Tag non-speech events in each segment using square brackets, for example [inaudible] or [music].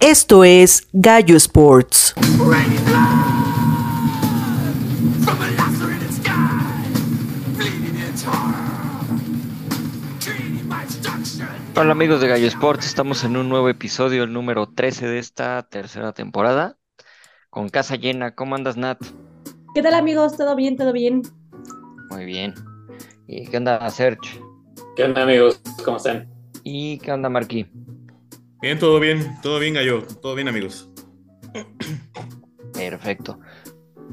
Esto es Gallo Sports. Hola amigos de Gallo Sports, estamos en un nuevo episodio, el número 13 de esta tercera temporada, con casa llena. ¿Cómo andas, Nat? ¿Qué tal amigos? ¿Todo bien? ¿Todo bien? Muy bien. ¿Y qué onda, Serge? ¿Qué onda amigos? ¿Cómo están? ¿Y qué onda, Marquí? Bien, todo bien, todo bien, Gallo, todo bien, amigos. Perfecto.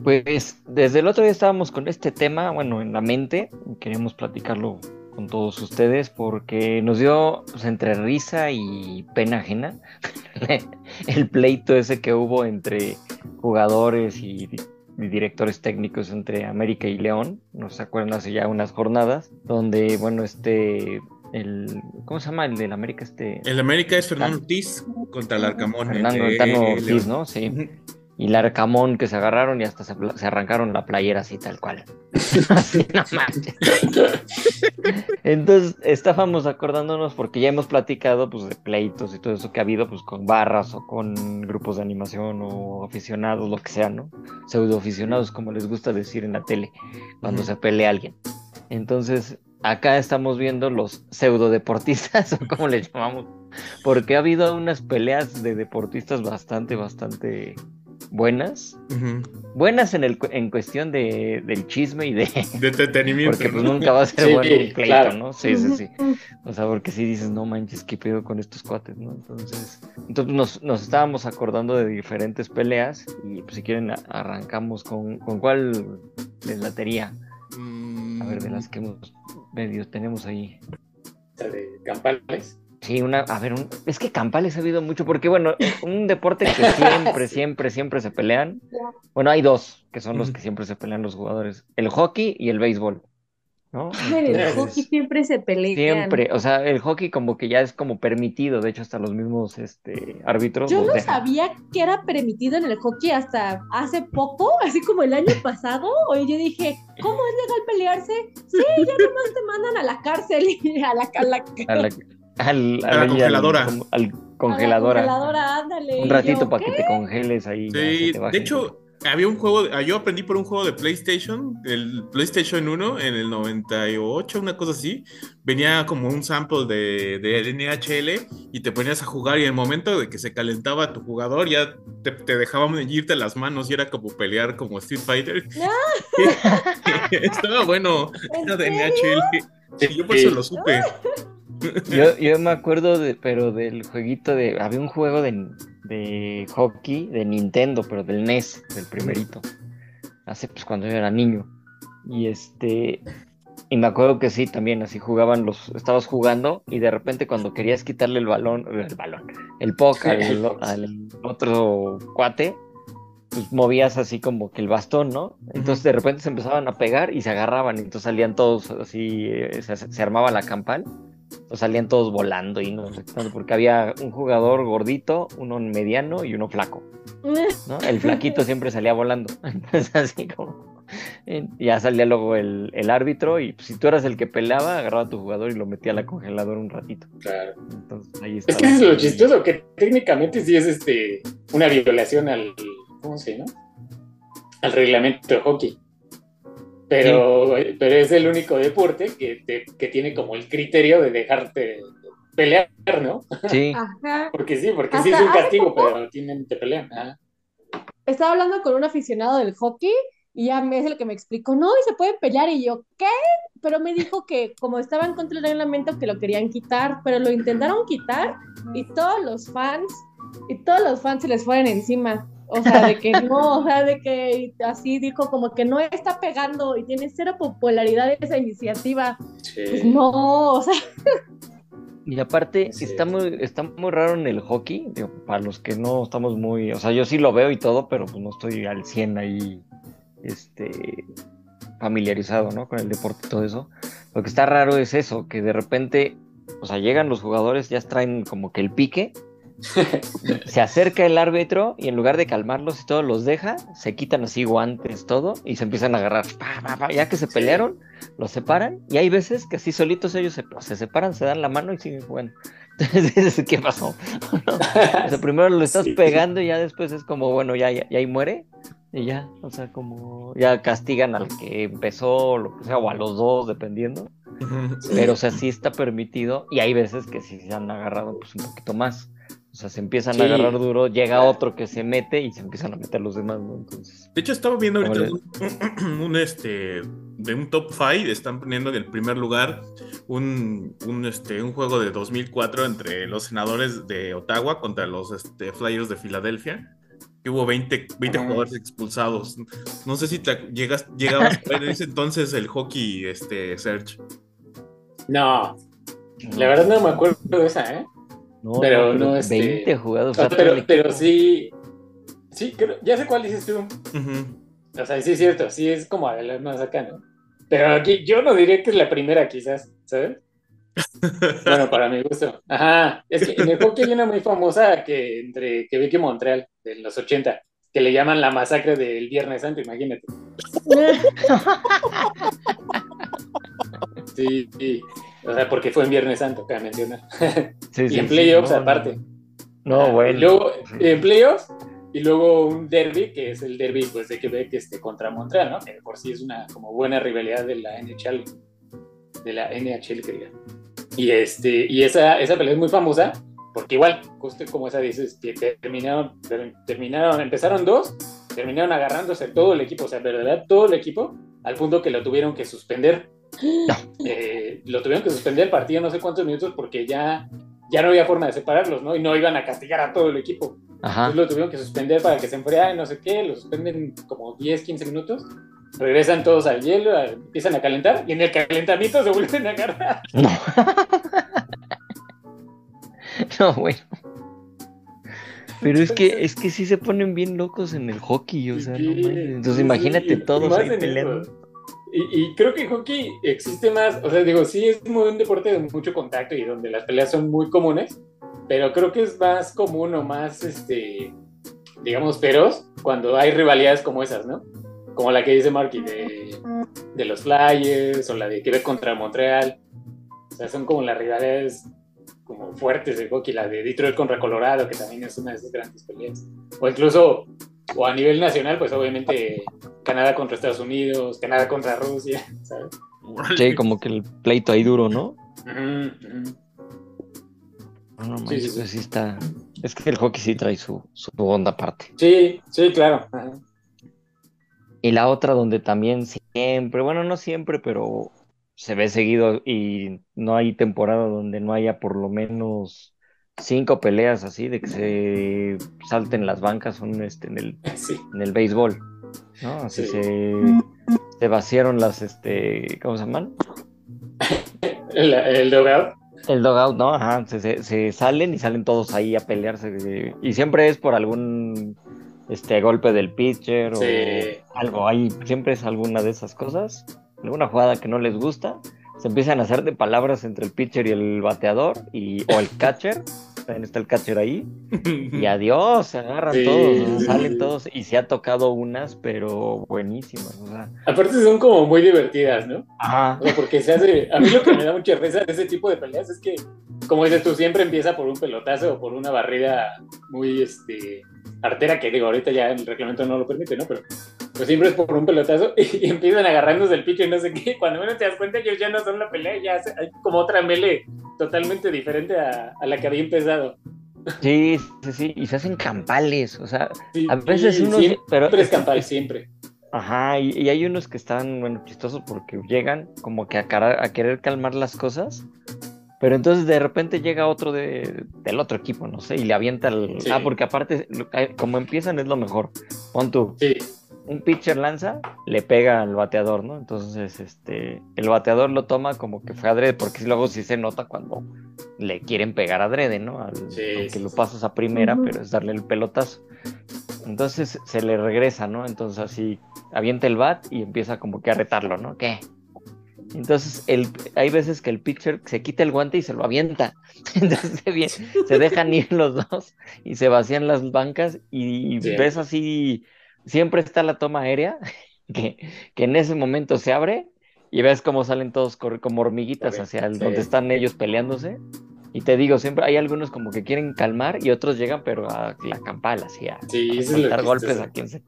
Pues desde el otro día estábamos con este tema, bueno, en la mente, queríamos platicarlo con todos ustedes porque nos dio pues, entre risa y pena ajena [laughs] el pleito ese que hubo entre jugadores y directores técnicos entre América y León, no se acuerdan hace ya unas jornadas, donde, bueno, este el ¿cómo se llama el del América este? El América es Fernando Ortiz contra el Arcamón. Fernando Tano Ortiz. ¿no? Sí. Y el Arcamón que se agarraron y hasta se, arrancaron la playera así tal cual. [laughs] Así. Entonces estábamos acordándonos porque ya hemos platicado pues de pleitos y todo eso que ha habido pues con barras o con grupos de animación o aficionados, lo que sea, ¿no? Pseudo aficionados como les gusta decir en la tele cuando se pelea alguien. Entonces acá estamos viendo los pseudo deportistas [laughs] o como le llamamos, porque ha habido unas peleas de deportistas bastante, bastante buenas. Buenas en, el, en cuestión de, del chisme y de... [laughs] De entretenimiento. Porque pues ¿no? nunca va a ser Sí, bueno un pleito, claro. ¿no? Sí, sí, sí. O sea, porque si dices, no manches, qué pedo con estos cuates, ¿no? Entonces, entonces nos, nos estábamos acordando de diferentes peleas y pues si quieren arrancamos con, con cuál les latería. Mm, A ver, de las que hemos medio tenemos ahí. De Campales. Sí, una, a ver, un- es que campales ha habido mucho, porque bueno, un deporte que siempre, [laughs] siempre, siempre se pelean. Bueno, hay dos que son los que siempre se pelean los jugadores, el hockey y el béisbol, ¿no? En el Entonces, hockey siempre se pelean. Siempre, o sea, el hockey como que ya es como permitido, de hecho hasta los mismos este, árbitros Yo no dejan. sabía que era permitido en el hockey hasta hace poco, así como el año pasado. Oye, yo dije, ¿cómo es legal pelearse? Sí, ya nomás te mandan a la cárcel y a la, a la, A la, al, A la al- congeladora. Al, al a la congeladora. ándale. Un Y ratito yo, para que te congeles ahí. Sí, de hecho, había un juego, ah, yo aprendí por un juego de PlayStation, el PlayStation 1 en el 98, una cosa así. Venía como un sample de, de NHL y te ponías a jugar y en el momento de que se calentaba tu jugador ya te, te dejaban irte las manos y era como pelear como Street Fighter. [laughs] [laughs] Estaba bueno, ¿En era de serio? NHL. Sí, yo por eso lo supe. [laughs] Yo, yo me acuerdo de, pero del jueguito de, había un juego de, de hockey de Nintendo, pero del NES, del primerito, hace pues cuando yo era niño. Y este, y me acuerdo que sí, también así jugaban los, estabas jugando y de repente cuando querías quitarle el balón, el balón, el puck al, al otro cuate, pues movías así como que el bastón, ¿no? Entonces de repente se empezaban a pegar y se agarraban, y entonces salían todos así, eh, se, se armaba la campal, o salían todos volando y no sé qué tanto, porque había un jugador gordito, uno mediano y uno flaco, ¿no? El flaquito [laughs] siempre salía volando, [laughs] entonces así como... Ya salía luego el, el árbitro y pues, si tú eras el que peleaba, agarraba a tu jugador y lo metía a la congeladora un ratito. Claro. Entonces ahí Es que eso es lo chistoso, que técnicamente sí es este una violación al. ¿Cómo se llama? Al reglamento de hockey. Pero, pero es el único deporte que, te- que tiene como el criterio de dejarte pelear, ¿no? Sí, [laughs] Ajá. Porque sí, porque sí es un castigo, poco- pero tienen, te pelean. Estaba hablando con un aficionado del hockey y ya me- es el que me explicó, no, y se puede pelear. Y yo, ¿qué? Pero me dijo que como estaba en contra del reglamento, que lo querían quitar, pero lo intentaron quitar y todos los fans, y todos los fans se les fueron encima. O sea, de que no, o sea, de que así dijo como que no está pegando y tiene cero popularidad esa iniciativa. Pues no, o sea, Y aparte, Sí. está muy, está muy raro en el hockey, digo, para los que no estamos muy, o sea, yo sí lo veo y todo, pero pues no estoy al 100 ahí, este, familiarizado, ¿no? Con el deporte y todo eso. Lo que está raro es eso, que de repente, o sea, llegan los jugadores, ya traen como que el pique, se acerca el árbitro y en lugar de calmarlos y todo, los deja, se quitan así guantes, todo, y se empiezan a agarrar. Pa, pa, pa. Ya que se pelearon, los separan, y hay veces que así solitos ellos se, se separan, se dan la mano y siguen jugando. [laughs] ¿Qué pasó? [laughs] O sea, primero lo estás Sí. pegando y ya después es como, bueno, ya, ya, ya ahí muere. Y ya, o sea, como ya castigan al que empezó, o lo que sea, o a los dos, dependiendo. Pero, o sea, sí está permitido. Y hay veces que sí se han agarrado pues, un poquito más. O sea, se empiezan Sí. a agarrar duro, llega otro que se mete y se empiezan a meter los demás, ¿no? Entonces, De hecho, estaba viendo ahorita un, [clears throat] un, este de un top 5, están poniendo en el primer lugar un, un, este, un juego de 2004 entre los senadores de Ottawa contra los este, Flyers de Filadelfia. Que hubo 20, 20 Ah. jugadores expulsados. No sé si te llegas, llegabas a ver en ese [laughs] entonces el hockey este, Search. No, la verdad no me acuerdo de esa, ¿eh? No, pero no, este- 20 jugados. o O sea, sea, todo el pero, pero sí, sí, creo- ya sé cuál dices tú. Ujú. O sea, sí es cierto, sí es como de las más acá, ¿no? Pero aquí yo no diría que es la primera, quizás, ¿sabes? [laughs] Bueno, para mi gusto. Ajá, es que en el hockey hay una muy famosa que entre Quebec y Montreal, de los 80, que le llaman la masacre del Viernes Santo, imagínate. [laughs] Sí, sí. O sea, porque fue en Viernes Santo, cabe mencionar. [laughs] Sí, y sí, en sí, playoffs no, aparte. No, Ah, bueno. Y luego en playoffs y luego un derby, que es el derby pues, de Quebec este, contra Montreal, ¿no? Que por sí es una como buena rivalidad de la NHL, de la NHL, que diga. Y, este, y esa, esa pelea es muy famosa, porque igual, justo como esa dices, que terminaron, ter- terminaron, empezaron dos, terminaron agarrándose todo el equipo, o sea, de verdad, todo el equipo, al punto que lo tuvieron que suspender. Eh, lo tuvieron que suspender el partido no sé cuántos minutos porque ya, ya no había forma de separarlos, ¿no? Y no iban a castigar a todo el equipo. Ajá. Entonces lo tuvieron que suspender para que se enfriara y no sé qué, lo suspenden como 10, 15 minutos, regresan todos al hielo, empiezan a calentar y en el calentamiento se vuelven a agarrar. No. [laughs] no, bueno. Pero es que, es que sí se ponen bien locos en el hockey, o sea, no. Entonces imagínate todos ahí peleando. Y creo que el hockey existe más, o sea, digo, sí es muy un deporte de mucho contacto y donde las peleas son muy comunes, pero creo que es más común o más, este, digamos, feroz cuando hay rivalidades como esas, ¿no? Como la que dice Marky de, de los Flyers o la de Quebec contra Montreal. O sea, son como las rivalidades como fuertes de hockey, la de Detroit contra Colorado, que también es una de esas grandes peleas. O incluso, o a nivel nacional, pues obviamente Canadá contra Estados Unidos, Canadá contra Rusia, ¿sabes? Sí, como que el pleito ahí duro, ¿no? No Sí, sí, sí. pues sí está. Es que el hockey sí trae su, su onda aparte. Sí, sí, claro. Ajá. Y la otra donde también siempre, bueno, no siempre, pero se ve seguido y no hay temporada donde no haya por lo menos cinco peleas así de que se salten las bancas son este en el, Sí, en el béisbol, ¿no? Así Sí. se, se vaciaron las este, ¿cómo se llaman? el, el dugout. El dogout, ¿no? Ajá, se, se- se salen y salen todos ahí a pelearse. eh, Y siempre es por algún este golpe del pitcher o algo ahí. Siempre es alguna de esas cosas. Alguna jugada que no les gusta. Se empiezan a hacer de palabras entre el pitcher y el bateador y, o el catcher. También está el catcher ahí. Y [laughs] adiós, se agarran Sí, todos, salen sí. todos. Y se ha tocado unas, pero buenísimas. O sea, Aparte son como muy divertidas, ¿no? ajá. O sea, porque se hace. A mí lo que me da mucha risa de ese tipo de peleas es que, como dices tú, siempre empieza por un pelotazo o por una barrida muy este, artera, que digo, ahorita ya el reglamento no lo permite, ¿no? Pero pues siempre es por un pelotazo [laughs] y, empiezan agarrándose el picho y no sé qué. Cuando menos te das cuenta, ellos ya no son la pelea, ya se- hay como otra mele totalmente diferente a, a la que había empezado. Sí, sí, sí. Y se hacen campales. O sea, Sí, a veces uno. siempre Pero es campal, siempre. Ajá, y, y hay unos que están, bueno, chistosos porque llegan como que a, cara- a querer calmar las cosas, pero entonces de repente llega otro de, del otro equipo, no sé, y le avienta el... Sí. Ah, porque aparte, eh, como empiezan es lo mejor. Pon tú, Sí, un pitcher lanza, le pega al bateador, ¿no? Entonces, este, el bateador lo toma como que fue adrede, porque luego sí se nota cuando le quieren pegar adrede, ¿no? Al, Sí, aunque sí, lo sí. pasas a primera, pero es darle el pelotazo. Entonces se le regresa, ¿no? Entonces así avienta el bat y empieza como que a retarlo, ¿no? ¿Qué? Entonces el, hay veces que el pitcher se quita el guante y se lo avienta. [laughs] Entonces se, se dejan ir los dos y se vacían las bancas y Sí. ves así, siempre está la toma aérea [laughs] que, que en ese momento se abre y ves cómo salen todos como hormiguitas hacia el- sí. donde están ellos peleándose Y te digo, siempre hay algunos como que quieren calmar y otros llegan, pero a la campal, así a, Sí, a golpes a quien se.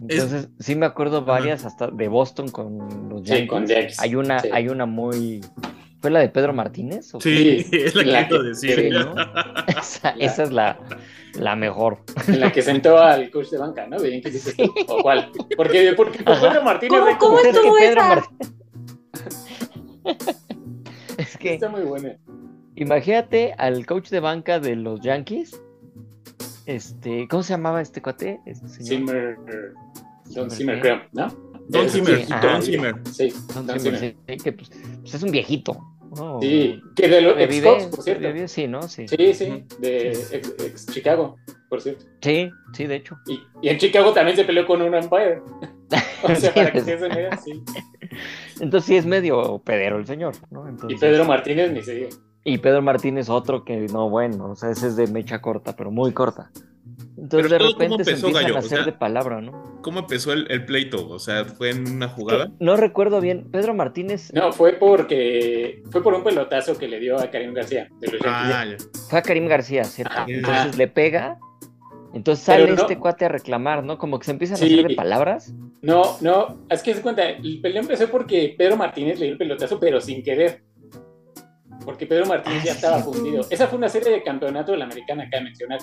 Entonces, sí me acuerdo varias hasta de Boston con los Sí, Yankees. con Yankees, Hay una, sí. hay una muy. ¿Fue la de Pedro Martínez? ¿O Sí, [laughs] es la que quiero decir. Sí, ¿no? [laughs] esa, esa es la, la mejor. En la que sentó al coach de banca, ¿no? De Yankees, dices tú, ¿O cuál? Porque, porque. Pedro Martínez ¿Cómo- cómo Es que estuvo Pedro esa? Martínez. [laughs] es que Está muy buena. imagínate al coach de banca de los Yankees. Este, ¿cómo se llamaba este cuate? Este señor. Zimmer, Don Zimmer, Zimmer, ¿qué? creo, ¿no? Don Zimmer, Don. Zimmer. Sí, Don Zimmer, Zimmer. sí, que pues, pues es un viejito. ¿No? Sí, que de los ex por cierto. vive, sí, ¿no? Sí. Sí, sí, de ex, ex Chicago, por cierto. Sí, sí, de hecho. Y, y en Chicago también se peleó con un umpire. [laughs] O sea, para que se den sí. Entonces sí es medio pedero el señor, ¿no? Y Pedro Martínez ni se diga. y Pedro Martínez otro que no, bueno, o sea, ese es de mecha corta, pero muy corta. Entonces Pero de todo, ¿cómo repente se empezó, empiezan Gallo? a O hacer sea, de palabra, ¿no? ¿Cómo empezó el, el pleito? O sea, ¿fue en una Que jugada? no recuerdo bien, Pedro Martínez No, fue porque fue por un pelotazo que le dio a Karim García de los. Ah, ya. fue a Karim García, ¿cierto? Entonces le pega, entonces sale no- este cuate a reclamar, ¿no? Como que se empiezan Sí. a hacer de palabras. No, no, es que se cuenta, el peleo empezó porque Pedro Martínez le dio el pelotazo, pero sin querer. Porque Pedro Martínez Ah, ya estaba cierto. fundido. Esa fue una serie de campeonato de la americana de mencionar.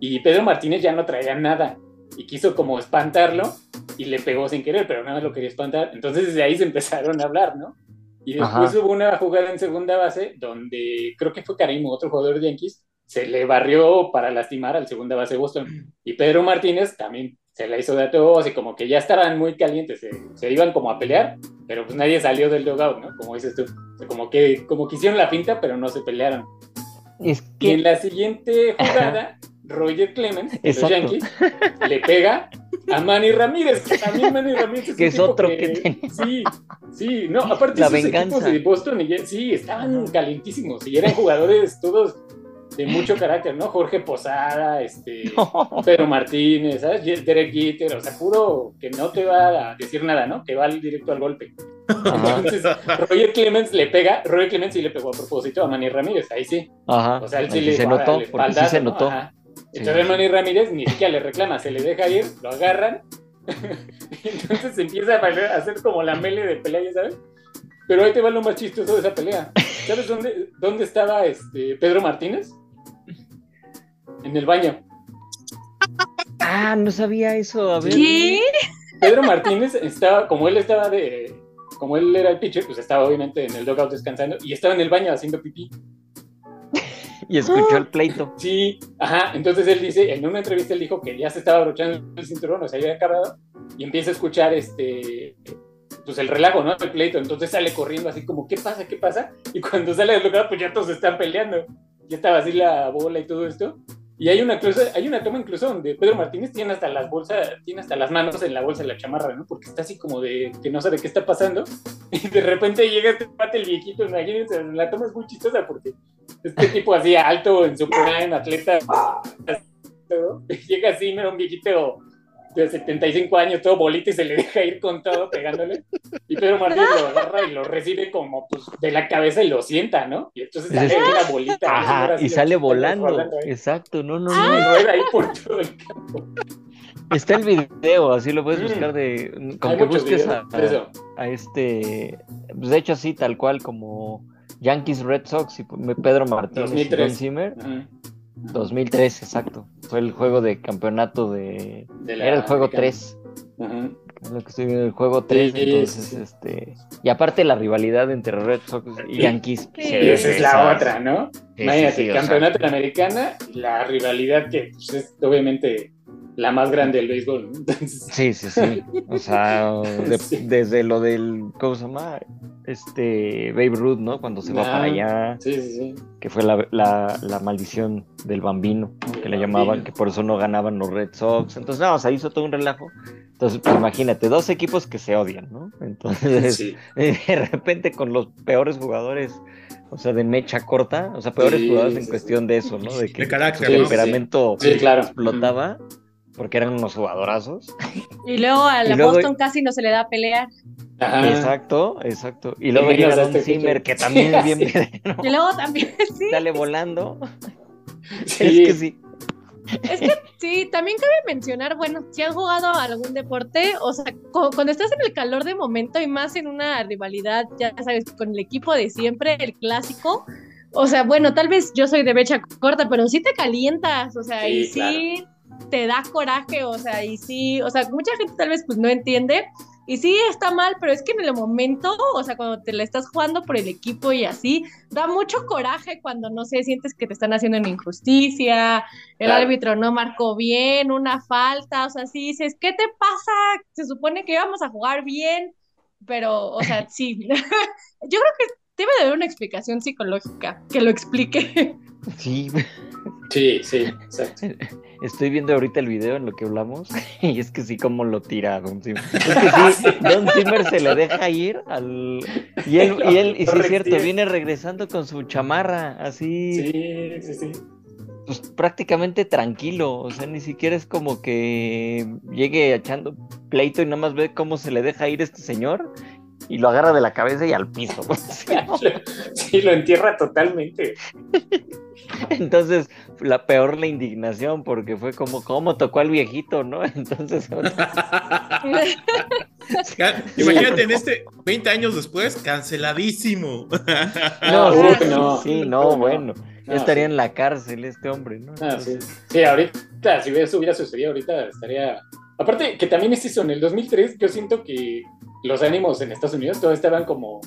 Y Pedro Martínez ya no traía nada. Y quiso como espantarlo y le pegó sin querer, pero nada más lo quería espantar. Entonces desde ahí se [laughs] empezaron a hablar, ¿no? Y después Ajá. hubo una jugada en segunda base donde creo que fue Karim, otro jugador de Yankees, se le barrió para lastimar al segunda base de Boston. [clears throat] Y Pedro Martínez también se la hizo de a todos y como que ya estaban muy calientes, se, se iban como a pelear, pero pues nadie salió del dugout, ¿no? Como dices tú. O sea, como que como que hicieron la pinta, pero no se pelearon. Es Y en que la siguiente jugada, [laughs] Roger Clemens, los. Yankees, le pega a Manny Ramírez, que también Manny Ramírez es Que es otro que tiene. Sí, sí, no, aparte La esos venganza. equipos de Boston, y- sí, estaban calientísimos y eran jugadores todos de mucho carácter, ¿no? Jorge Posada, este, [laughs] Pedro Martínez, ¿sabes? Derek Jeter, o sea, puro que no te va a decir nada, ¿no? Que va al- directo al golpe. Ajá, Entonces, Roger Clemens le pega, Roger Clemens sí le pegó a propósito a Manny Ramírez, ahí sí. ajá. O sea, él sí sí le se notó, porque sí se ¿no? notó. Entonces sí. Manny Ramírez ni siquiera le reclama, se le deja ir, lo agarran, [laughs] entonces se empieza a bailar- a hacer como la mele de pelea, ya sabes. Pero ahí te va lo más chistoso de esa pelea. ¿Sabes dónde, dónde estaba este Pedro Martínez? En el baño. Ah, no sabía eso. A ver. ¿Qué? Pedro Martínez estaba, como él estaba de, como él era el pitcher, pues estaba obviamente en el dugout descansando y estaba en el baño haciendo pipí. Y escuchó el [gasps] pleito. Sí, ajá. Entonces él dice, en una entrevista él dijo que ya se estaba abrochando el cinturón, o sea, ya había acabado, y empieza a escuchar este, pues el relajo, ¿no? El pleito. Entonces sale corriendo así como, ¿qué pasa? ¿Qué pasa? Y cuando sale del lugar, pues ya todos están peleando. Ya estaba así la bola y todo esto. Y hay una, incluso, hay una toma incluso donde Pedro Martínez tiene hasta las bolsas, tiene hasta las manos en la bolsa de la chamarra, ¿no? Porque está así como de que no sabe qué está pasando. [laughs] Y de repente llega este pate el viejito, imagínense, la toma es muy chistosa porque este tipo así alto en su prime, atleta, todo, llega así, mira, un viejito de 75 años, todo bolita y se le deja ir con todo pegándole. Y Pedro Martínez lo agarra y lo recibe como pues, de la cabeza y lo sienta, ¿no? Y entonces sale una bolita. Ajá, y sale volando. Exacto, no, no, Y no. rueda ahí por todo el campo. Está el video, así lo puedes Mm. buscar de. Hay que busques a, videos eso. a este. pues, de hecho, así, tal cual como Yankees Red Sox y Pedro Martínez y 2003. Don Zimmer. Ajá. 2003, exacto. Fue el juego de campeonato de. De la Era el juego americana. 3. Ajá. Es lo que estoy viendo, el juego 3. Sí, entonces, sí. este. Y aparte la rivalidad entre Red Sox y. Yankees. Sí. Y esa es la otra, ¿no? sí, Imagínate, sí, sí, o sea, campeonato de la americana, la rivalidad que pues, es obviamente la más grande del béisbol. Sí, sí, sí. O sea, de- [laughs] Sí. desde lo del, ¿cómo se llama? Este, Babe Ruth, ¿no? Cuando se va Ah. para allá, sí, sí, sí. que fue la, la, la maldición del bambino, ¿no? que le Del llamaban, que por eso no ganaban los Red Sox. Entonces, no, o sea, hizo todo un relajo. Entonces, pues, imagínate, dos equipos que se odian, ¿no? Entonces, Sí. [laughs] de repente con los peores jugadores, o sea, de mecha corta, o sea, peores Sí, jugadores en sí, cuestión de eso, ¿no? De que De carácter, su ¿no? temperamento claro. explotaba, porque eran unos jugadorazos. Y luego a [laughs] la luego- Boston casi no se le da a pelear. Ajá. Exacto, exacto. Y luego llega a Don este Zimmer, que también es bien. Y luego también, [laughs] sí. Sale volando. Sí. Es que sí. Es que sí, también cabe mencionar, bueno, si has jugado a algún deporte, o sea, cu- cuando estás en el calor de momento y más en una rivalidad, ya sabes, con el equipo de siempre, el clásico, o sea, bueno, tal vez yo soy de mecha corta, pero sí te calientas, o sea, y Sí, sí te da coraje, o sea, y sí, o sea, mucha gente tal vez pues no entiende. Y sí está mal, pero es que en el momento, o sea, cuando te la estás jugando por el equipo y así, da mucho coraje cuando, no sé, sientes que te están haciendo una injusticia, el Claro. árbitro no marcó bien, una falta, o sea, sí dices, ¿qué te pasa? Se supone que íbamos a jugar bien, pero, o sea, sí. [laughs] Yo creo que debe de haber una explicación psicológica que lo explique. Sí, Sí, sí, exacto. [laughs] estoy viendo ahorita el video en lo que hablamos [laughs] y es que sí, como lo tira a Don Zimmer. Es que [laughs] sí, Don Zimmer se le deja ir al... Y él, y, él, y sí es cierto, viene regresando con su chamarra, así, Sí, sí, sí. pues prácticamente tranquilo, o sea, ni siquiera es como que llegue echando pleito y nada más ve cómo se le deja ir este señor y lo agarra de la cabeza y al piso. [laughs] Sí, lo entierra totalmente. Entonces, la peor la indignación, porque fue como, ¿cómo tocó al viejito, no? [laughs] Entonces, Imagínate en este 20 años después, canceladísimo. no, sí, no. sí, no, bueno, No, estaría sí. en la cárcel este hombre, ¿no? Ah, sí. Sí, ahorita, si eso hubiera sucedido ahorita, estaría... Aparte, que también es eso, en el 2003 yo siento que los ánimos en Estados Unidos todavía estaban como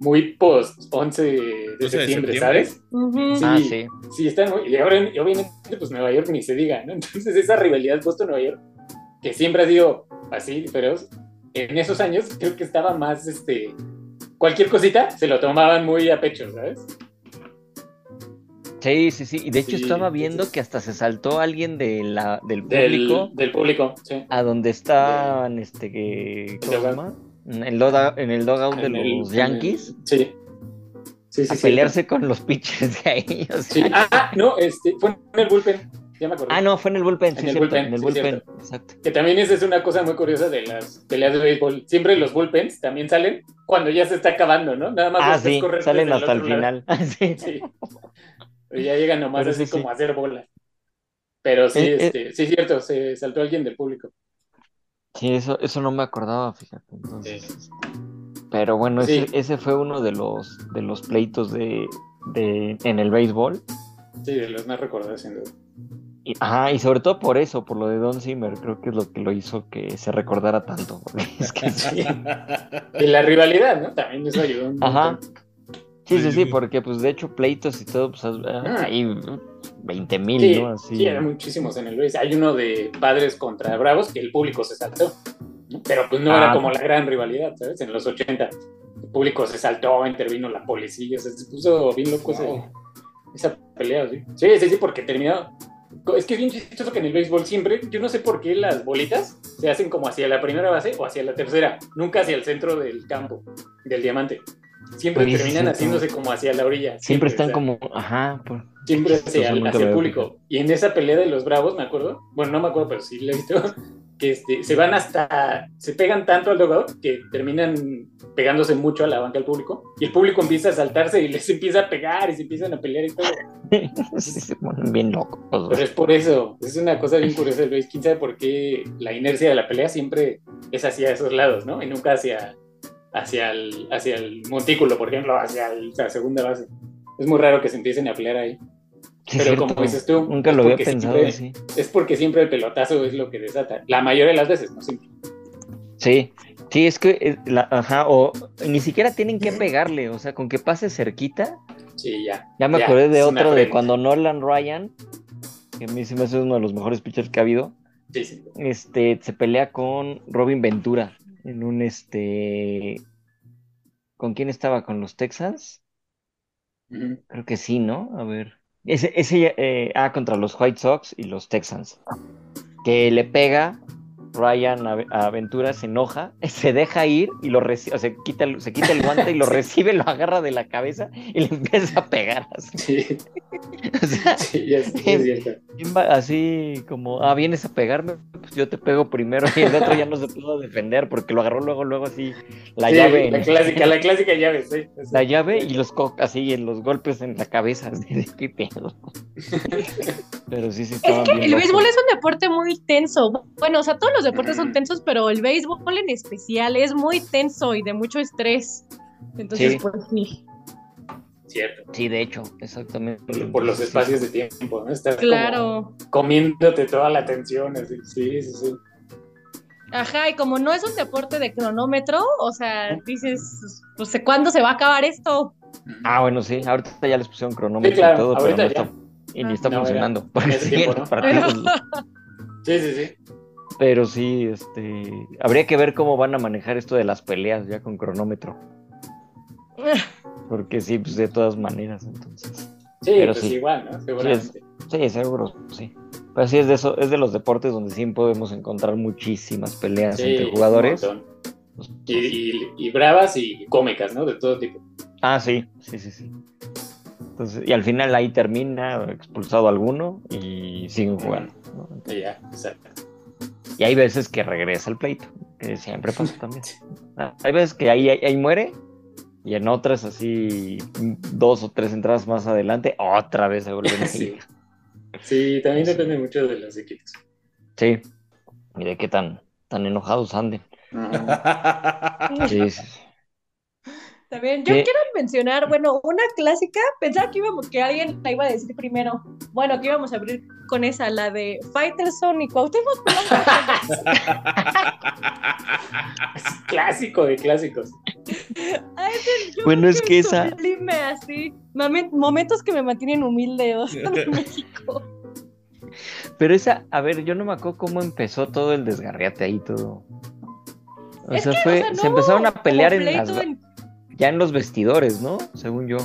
muy post 11 de 11 de septiembre, septiembre. ¿sabes? Ujú. Sí. Ah, sí. Sí, están muy... Y ahora, obviamente, pues Nueva York ni se diga, ¿no? [laughs] Entonces esa rivalidad Boston-Nueva York, que siempre ha sido así, pero en esos años creo que estaba más, este... Cualquier cosita se lo tomaban muy a pecho, ¿sabes? Sí, sí, sí. Y de hecho Sí, estaba viendo que hasta se saltó alguien de la, del público del público, sí. a donde estaban, este, que, ¿cómo se llama? En el, loda- en el dogout de el- los Yankees. el- sí. Sí, sí, a sí. pelearse con los pitchers de ahí. [laughs] o Sí. sea. Ah, no, este, fue en el bullpen. Ya me acordé. Ah, no, fue en el bullpen, sí, En el cierto, bullpen, en el bullpen, exacto. Que también esa es una cosa muy curiosa de las peleas de béisbol. Siempre los bullpens también salen cuando ya se está acabando, ¿no? Nada más Ah, sí, salen hasta el otro final. [laughs] Sí. Sí. Ya llegan nomás Pero así sí, sí. como a hacer bola. Pero sí, Eh, eh. este, sí, cierto, se saltó alguien del público. Sí, eso, eso no me acordaba, fíjate. Entonces, Sí. pero bueno, ese, ese fue uno de los de los pleitos de, de en el béisbol. Sí, de los más recordados, sin duda. Y, ajá, y sobre todo por eso, por lo de Don Zimmer, creo que es lo que lo hizo que se recordara tanto. es que sí. [laughs] Y la rivalidad, ¿no? También eso ayudó. un Ajá. montón. Sí, sí, Sí, porque pues de hecho pleitos y todo, pues Ah. hay 20 mil, Sí, ¿no? Así. sí, hay muchísimos en el Luis. Hay uno de padres contra Bravos que el público se saltó. Pero pues no Ah. era como la gran rivalidad, ¿sabes? En los 80 el público se saltó, intervino la policía, se puso bien loco esa pelea, ¿sí? Sí, sí, sí, porque terminó. Es que es bien chistoso que en el béisbol siempre, yo no sé por qué las bolitas se hacen como hacia la primera base o hacia la tercera, nunca hacia el centro del campo, del diamante. Siempre sí, terminan haciéndose como hacia la orilla. Siempre o están sea, como, ajá, por- siempre hacia, hacia me el público. Y en esa pelea de los Bravos, me acuerdo, bueno, no me acuerdo, pero sí lo he visto, [laughs] que este, se van hasta, se pegan tanto al dugout que terminan pegándose mucho a la banca del público. Y el público empieza a saltarse y les empieza a pegar y se empiezan a pelear y todo. [laughs] sí, se ponen bien locos. Pero es por eso, es una cosa bien curiosa béis. ¿Quién sabe por qué la inercia de la pelea siempre es hacia esos lados, ¿no? Y nunca hacia, hacia, el, hacia el montículo, por ejemplo, hacia el- la segunda base. Es muy raro que se empiecen a pelear ahí. Pero cierto. como dices tú, Nunca lo había pensado siempre- así. es porque siempre el pelotazo es lo que desata. La mayoría de las veces, ¿no? Siempre. Sí, sí, es que, eh, la- ajá, o ni siquiera tienen que pegarle, o sea, con que pase cerquita. Sí, ya. Ya me Ya, acordé de otro de cuando Nolan Ryan, que a mí se me hace uno de los mejores pitchers que ha habido, Sí, sí. este, se pelea con Robin Ventura en un, este, ¿con quién estaba? ¿Con los Texans? Creo que sí, ¿no? A ver. Ese, ese, eh, ah, contra los White Sox y los Texans. Que le pega Ryan Ave- Aventura se enoja, [laughs] se deja ir y lo recibe, o sea, quita el- se quita el guante y lo [laughs] recibe, lo agarra de la cabeza y le [laughs] empieza a pegar. Así, Sí, O sea, sí, es, cierto. así como, ah, vienes a pegarme, pues yo te pego primero y el otro ya no se pudo defender porque lo agarró luego, luego así, la Sí, llave, La en- clásica, la clásica llave, sí. la llave y los co- así en los golpes en la cabeza, así de qué pedo. Pero sí, sí, Es que el béisbol es un deporte muy tenso. Bueno, o sea, todos los deportes son tensos, pero el béisbol en especial es muy tenso y de mucho estrés. Entonces, Sí. pues sí. Cierto. Sí, de hecho, exactamente. Por, por los Sí. espacios de tiempo, ¿no? Estás como Claro. comiéndote toda la atención, así. Sí, sí, sí. Ajá, y como no es un deporte de cronómetro, o sea, dices, pues ¿cuándo se va a acabar esto? Ah, bueno, sí, ahorita ya les pusieron cronómetro Sí, claro, y todo, pero no ya. está, y ni está No, funcionando. Tiempo, los. Sí, sí, sí. Pero sí, este, habría que ver cómo van a manejar esto de las peleas ya con cronómetro, [laughs] porque sí, pues de todas maneras, entonces. Sí, Pero pues sí. igual, ¿no? Seguramente. Sí, seguro, sí. Pero sí es de eso, es de los deportes donde sí podemos encontrar muchísimas peleas Sí, entre jugadores. montón. Y, y- y bravas y cómicas, ¿no? De todo tipo. Ah, sí, sí, sí, sí. Entonces, y al final ahí termina expulsado alguno y siguen jugando. ya, exacto. Y hay veces que regresa al pleito, que siempre pasa también. Ah, Hay veces que ahí, ahí, ahí muere y en otras así dos o tres entradas más adelante otra vez se vuelven a Sí. Sí, también depende mucho de los equipos. Sí. Y de qué tan, tan enojados anden. Sí, sí, sí. También, yo ¿Qué? quiero mencionar, bueno, una clásica, pensaba que íbamos, que alguien la iba a decir primero. Bueno, que íbamos a abrir con esa, la de Fighterson y Cuauhtémoc Blanco. Es clásico de clásicos. Ay, es el- Bueno, es que esa- sublime, así. Momen- Momentos que me mantienen humilde, o sea, [laughs] en México. Pero esa, a ver, yo no me acuerdo cómo empezó todo el desgarriate ahí todo. O Es sea, que, o fue, se empezaron a pelear en las, en- ya en los vestidores, ¿no? Según yo.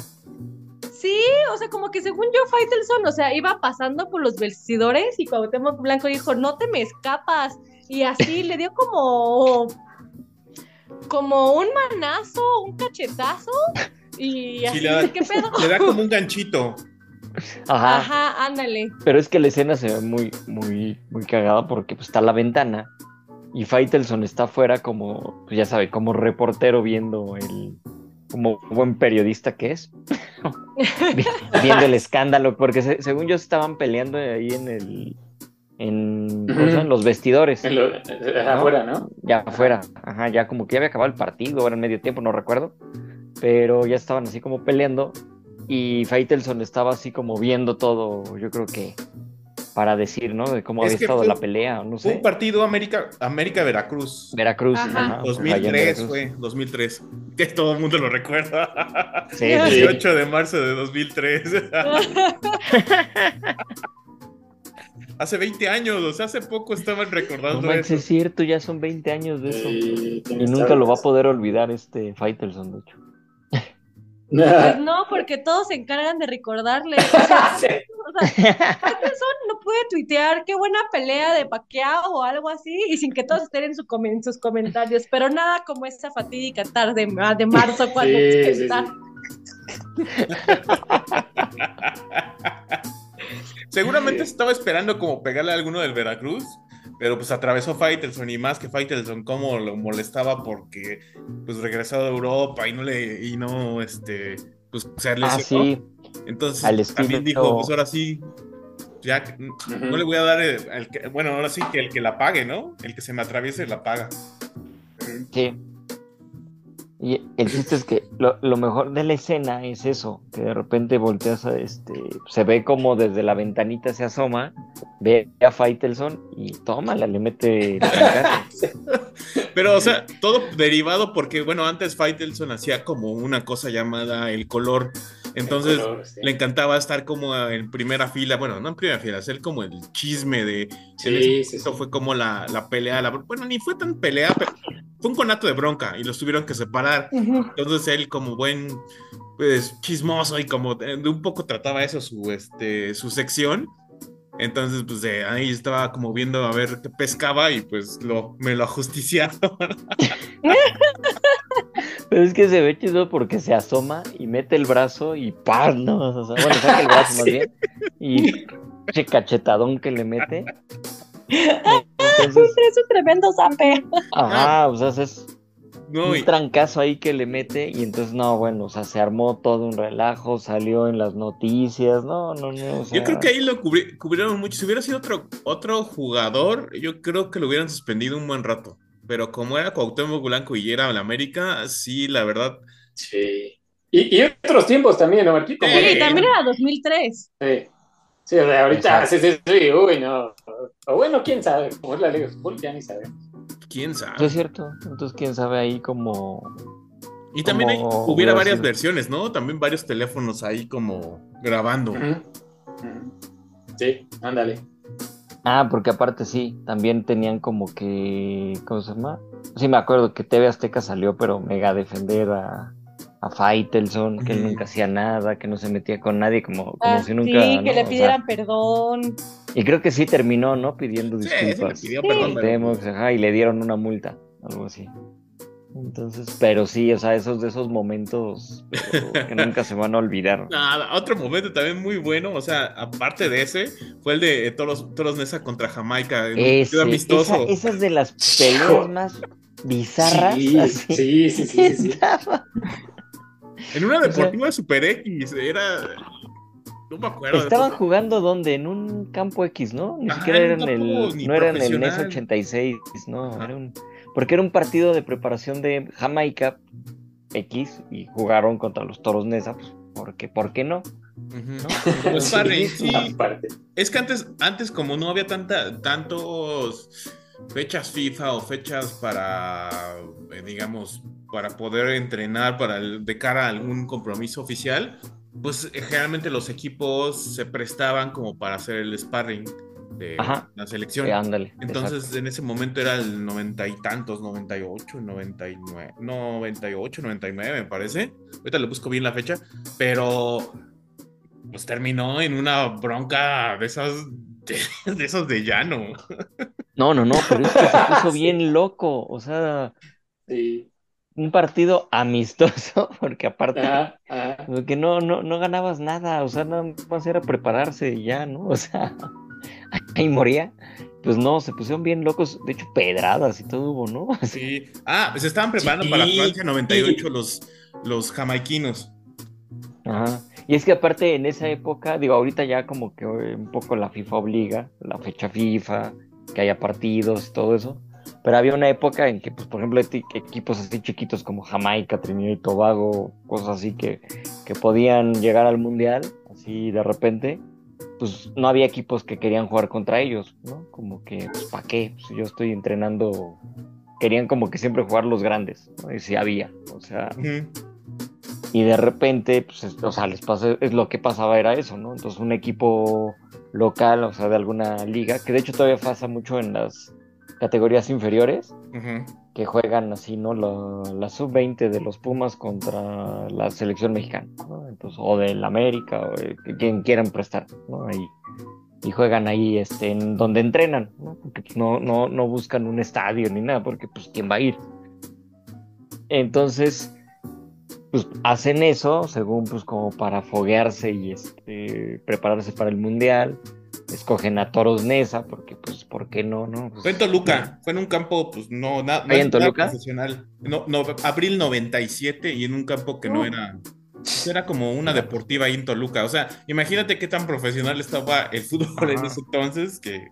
Sí, o sea, como que según yo, Faitelson, o sea, iba pasando por los vestidores y Cuauhtémoc Blanco dijo, no te me escapas. Y así le dio como, como un manazo, un cachetazo. Y así, Sí, le da- ¿qué pedo? Le da como un [laughs] ganchito. Ajá. Ajá, ándale. Pero es que la escena se ve muy, muy, muy cagada porque pues, está la ventana y Faitelson está afuera como, pues ya sabe, como reportero viendo el, como buen periodista que es, Vi- [laughs] viendo el escándalo, porque se- según yo estaban peleando ahí en el, en, los vestidores, En lo- eh, afuera, ¿no? ya afuera, ajá, ya como que ya había acabado el partido, ahora en medio tiempo, no recuerdo, pero ya estaban así como peleando y Faitelson estaba así como viendo todo, yo creo que para decir, ¿no? De cómo Es había estado fue- la pelea, no Fue un partido América, América Veracruz. Veracruz, Ajá. ajá, allá en 2003 Veracruz. fue, 2003. Que todo el mundo lo recuerda. Sí, Sí. sí, sí. 18 de marzo de 2003. [laughs] hace 20 años, o sea, hace poco estaban No recordando manches, eso. es cierto, ya son 20 años de eso. Y nunca lo va a poder olvidar este Faitelson, de hecho. [laughs] Pues no, porque todos se encargan de recordarle. [laughs] O sea, Sí. o sea, no puede tuitear qué buena pelea de Pacquiao o algo así, y sin que todos estén en, su comen- en sus comentarios, pero nada como esa fatídica tarde de, de marzo cuando Sí, sí, está- sí. [laughs] Seguramente estaba esperando como pegarle a alguno del Veracruz, pero pues atravesó Faitelson y más que Faitelson como lo molestaba porque pues regresado de Europa y no le y no este pues se Ah, lesionó. sí, Entonces Al también dijo, pues ahora sí ya no le voy a dar el, el que, bueno, ahora sí que el que la pague, ¿no? El que se me atraviese la paga. sí. Y el chiste es que lo, lo mejor de la escena es eso, que de repente volteas a este, se ve como desde la ventanita se asoma, ve a Faitelson y tómala, le mete. [laughs] Pero, o sea, todo derivado porque, bueno, antes Faitelson hacía como una cosa llamada el color. Entonces, color, sí. le encantaba estar como en primera fila, bueno, no en primera fila, hacer como el chisme de... Sí, sí, sí. fue como la, la pelea, la- bueno, ni fue tan pelea, pero fue un conato de bronca y los tuvieron que separar. Ujú. Entonces él como buen, pues, chismoso y como de de un poco trataba eso su, este, su sección, Entonces, pues eh, ahí estaba como viendo a ver qué pescaba y pues lo, me lo ajusticiaron. [laughs] Pero es que se ve chido porque se asoma y mete el brazo y ¡pam! ¿no? O sea, bueno, saca el brazo más [laughs] bien. Y ese cachetadón que le mete. Entonces, Es un tremendo zape. ajá, o sea, es No, y- un trancazo ahí que le mete y entonces no, bueno, o sea, se armó todo un relajo, salió en las noticias, no, no, no, o sea, Yo creo que ahí lo cubri- cubrieron mucho. Si hubiera sido otro, otro jugador, yo creo que lo hubieran suspendido un buen rato. Pero como era Cuauhtémoc Blanco y era la América, sí, la verdad. Sí. Y, y otros tiempos también, ¿no, Marquito? Sí, Sí, también era 2003. Sí. Sí, o sea, ahorita Exacto. haces eso y, uy, no. O bueno, quién sabe, como es la Liga de Fútbol, ya ni sabemos. ¿Quién sabe? es cierto, entonces quién sabe ahí como... Y también hay- como hubiera hubiera varias sido. versiones, ¿no? También varios teléfonos ahí como grabando. Ujú. Ujú. Sí, ándale. Ah, porque aparte sí, también tenían como que, ¿cómo se llama? Sí, me acuerdo que TV Azteca salió, pero mega a defender a, a Faitelson, que él nunca hacía nada, que no se metía con nadie, como, como Ah, si nunca... sí, ¿no? que O le sea, pidieran perdón. y creo que sí terminó, ¿no? Pidiendo Sí, sí le disculpas. pidió Sí. perdón. pero- ajá, y le dieron una multa, algo así. Entonces, pero sí, o sea, esos de esos momentos que nunca se van a olvidar. [laughs] Nada, otro momento también muy bueno, o sea, aparte de ese, fue el de Toros, Toros Nesa contra Jamaica. Ese, amistoso. esa, esas de las peleas más bizarras. Sí, así. sí, sí, sí, En una O sea- deportiva Super X, era. No me acuerdo. Estaban jugando donde en un campo X, ¿no? Ni Ajá, siquiera en era un en el, no era en el NES profesional. 86, no, Ajá. era un, porque era un partido de preparación de Jamaica X y jugaron contra los Toros Nesa, pues, porque, ¿por qué no? Sí. Aparte. Es que antes, antes como no había tanta, tantos fechas FIFA o fechas para, eh, digamos, para poder entrenar para el- de cara a algún compromiso oficial, pues eh, generalmente los equipos se prestaban como para hacer el sparring de Ajá. la selección. Eh, ándale. Entonces exacto. en ese momento era el noventa y tantos, 98, 99, 98, 99 me parece. Ahorita le busco bien la fecha, pero pues terminó en una bronca de esas de, [laughs] de esos de llano. No, no, no, pero es que se [laughs] puso bien loco, o sea, Sí. un partido amistoso, [laughs] porque aparte, Ajá, ajá. porque no, no, no ganabas nada, o sea, nada más era prepararse y ya, ¿no? O sea, [laughs] ahí moría. Pues no, se pusieron bien locos, de hecho, pedradas y todo hubo, ¿no? [laughs] Sí. Ah, se estaban preparando Sí. para Francia 98 los, los jamaiquinos. Ajá. Y es que aparte en esa época, digo, ahorita ya como que eh, un poco la FIFA obliga, la fecha FIFA, que haya partidos y todo eso. Pero había una época en que, pues, por ejemplo, eti- equipos así chiquitos como Jamaica, Trinidad y Tobago, cosas así que, que podían llegar al mundial, así de repente, pues no había equipos que querían jugar contra ellos, ¿no? Como que, pues, ¿para qué? Pues yo estoy entrenando, querían como que siempre jugar los grandes, ¿no? Y sí había, o sea, y de repente, pues, es- o sea, les pasa, es lo que pasaba era eso, ¿no? Entonces un equipo local, o sea, de alguna liga, que de hecho todavía pasa mucho en las categorías inferiores. Que juegan así, ¿no? La, la sub-20 de los Pumas contra la selección mexicana, ¿no? Entonces, o del América, o quien quieran prestar, ¿no? Ahí, y juegan ahí, este, en donde entrenan, ¿no? Porque pues, no, no, no buscan un estadio ni nada, porque pues, ¿quién va a ir? Entonces, pues hacen eso, según, pues, como para foguearse y, este, prepararse para el Mundial, escogen a Toros Nesa, porque, pues, ¿por qué no, no? Pues, Fue en Toluca, fue en un campo, pues no, na- no ¿Ahí es en nada profesional. No, no, abril 97 y en un campo que no Oh. era. pues, Era como una deportiva ahí en Toluca. O sea, imagínate qué tan profesional estaba el fútbol en ese entonces que.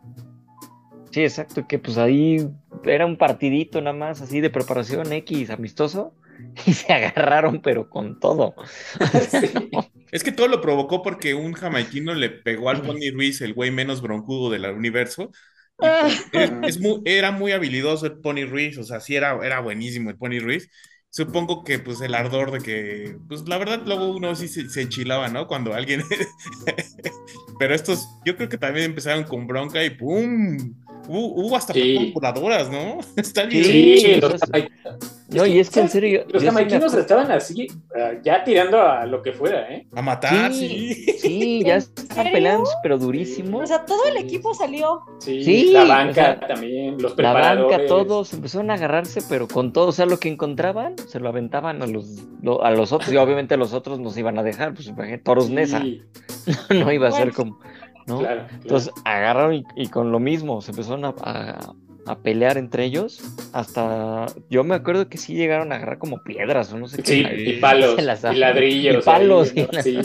Sí, exacto, que pues ahí era un partidito nada más así de preparación X amistoso [laughs] y se agarraron pero con todo. [laughs] Sí. [laughs] Es que todo lo provocó porque un jamaiquino le pegó al Pony Ruiz, el güey menos broncudo del universo. Pues, es- es muy- era muy habilidoso el Pony Ruiz, o sea, sí era, era buenísimo el Pony Ruiz. Supongo que pues el ardor de que, pues la verdad luego uno sí se, se enchilaba, ¿no? Cuando alguien... Pero estos, yo creo que también empezaron con bronca y ¡pum! Hubo, hubo hasta Sí. ¿no? [laughs] Está bien. Sí, los. No, y es que en serio. Los sí jamaiquinos estaban así, ah, ya tirando a lo que fuera, ¿eh? A matar, Sí, sí. sí, [laughs] ya ¿En estaban serio? peleando, pero durísimo. O sea, todo el equipo salió. Sí, Sí, la o banca sea, también, los La preparadores. banca, todos empezaron a agarrarse, pero con todo, o sea, lo que encontraban, se lo aventaban a los, lo- a los otros, y obviamente los otros nos iban a dejar, pues imagínate, toros Nesa, [laughs] no iba a ser como, ¿no? claro, claro. Entonces agarraron y, y con lo mismo, se empezaron a, a- a pelear entre ellos, hasta, yo me acuerdo que sí llegaron a agarrar como piedras, o no sé qué. Sí, y y palos, y ladrillos. Y palos, ahí, y ¿no? Sí.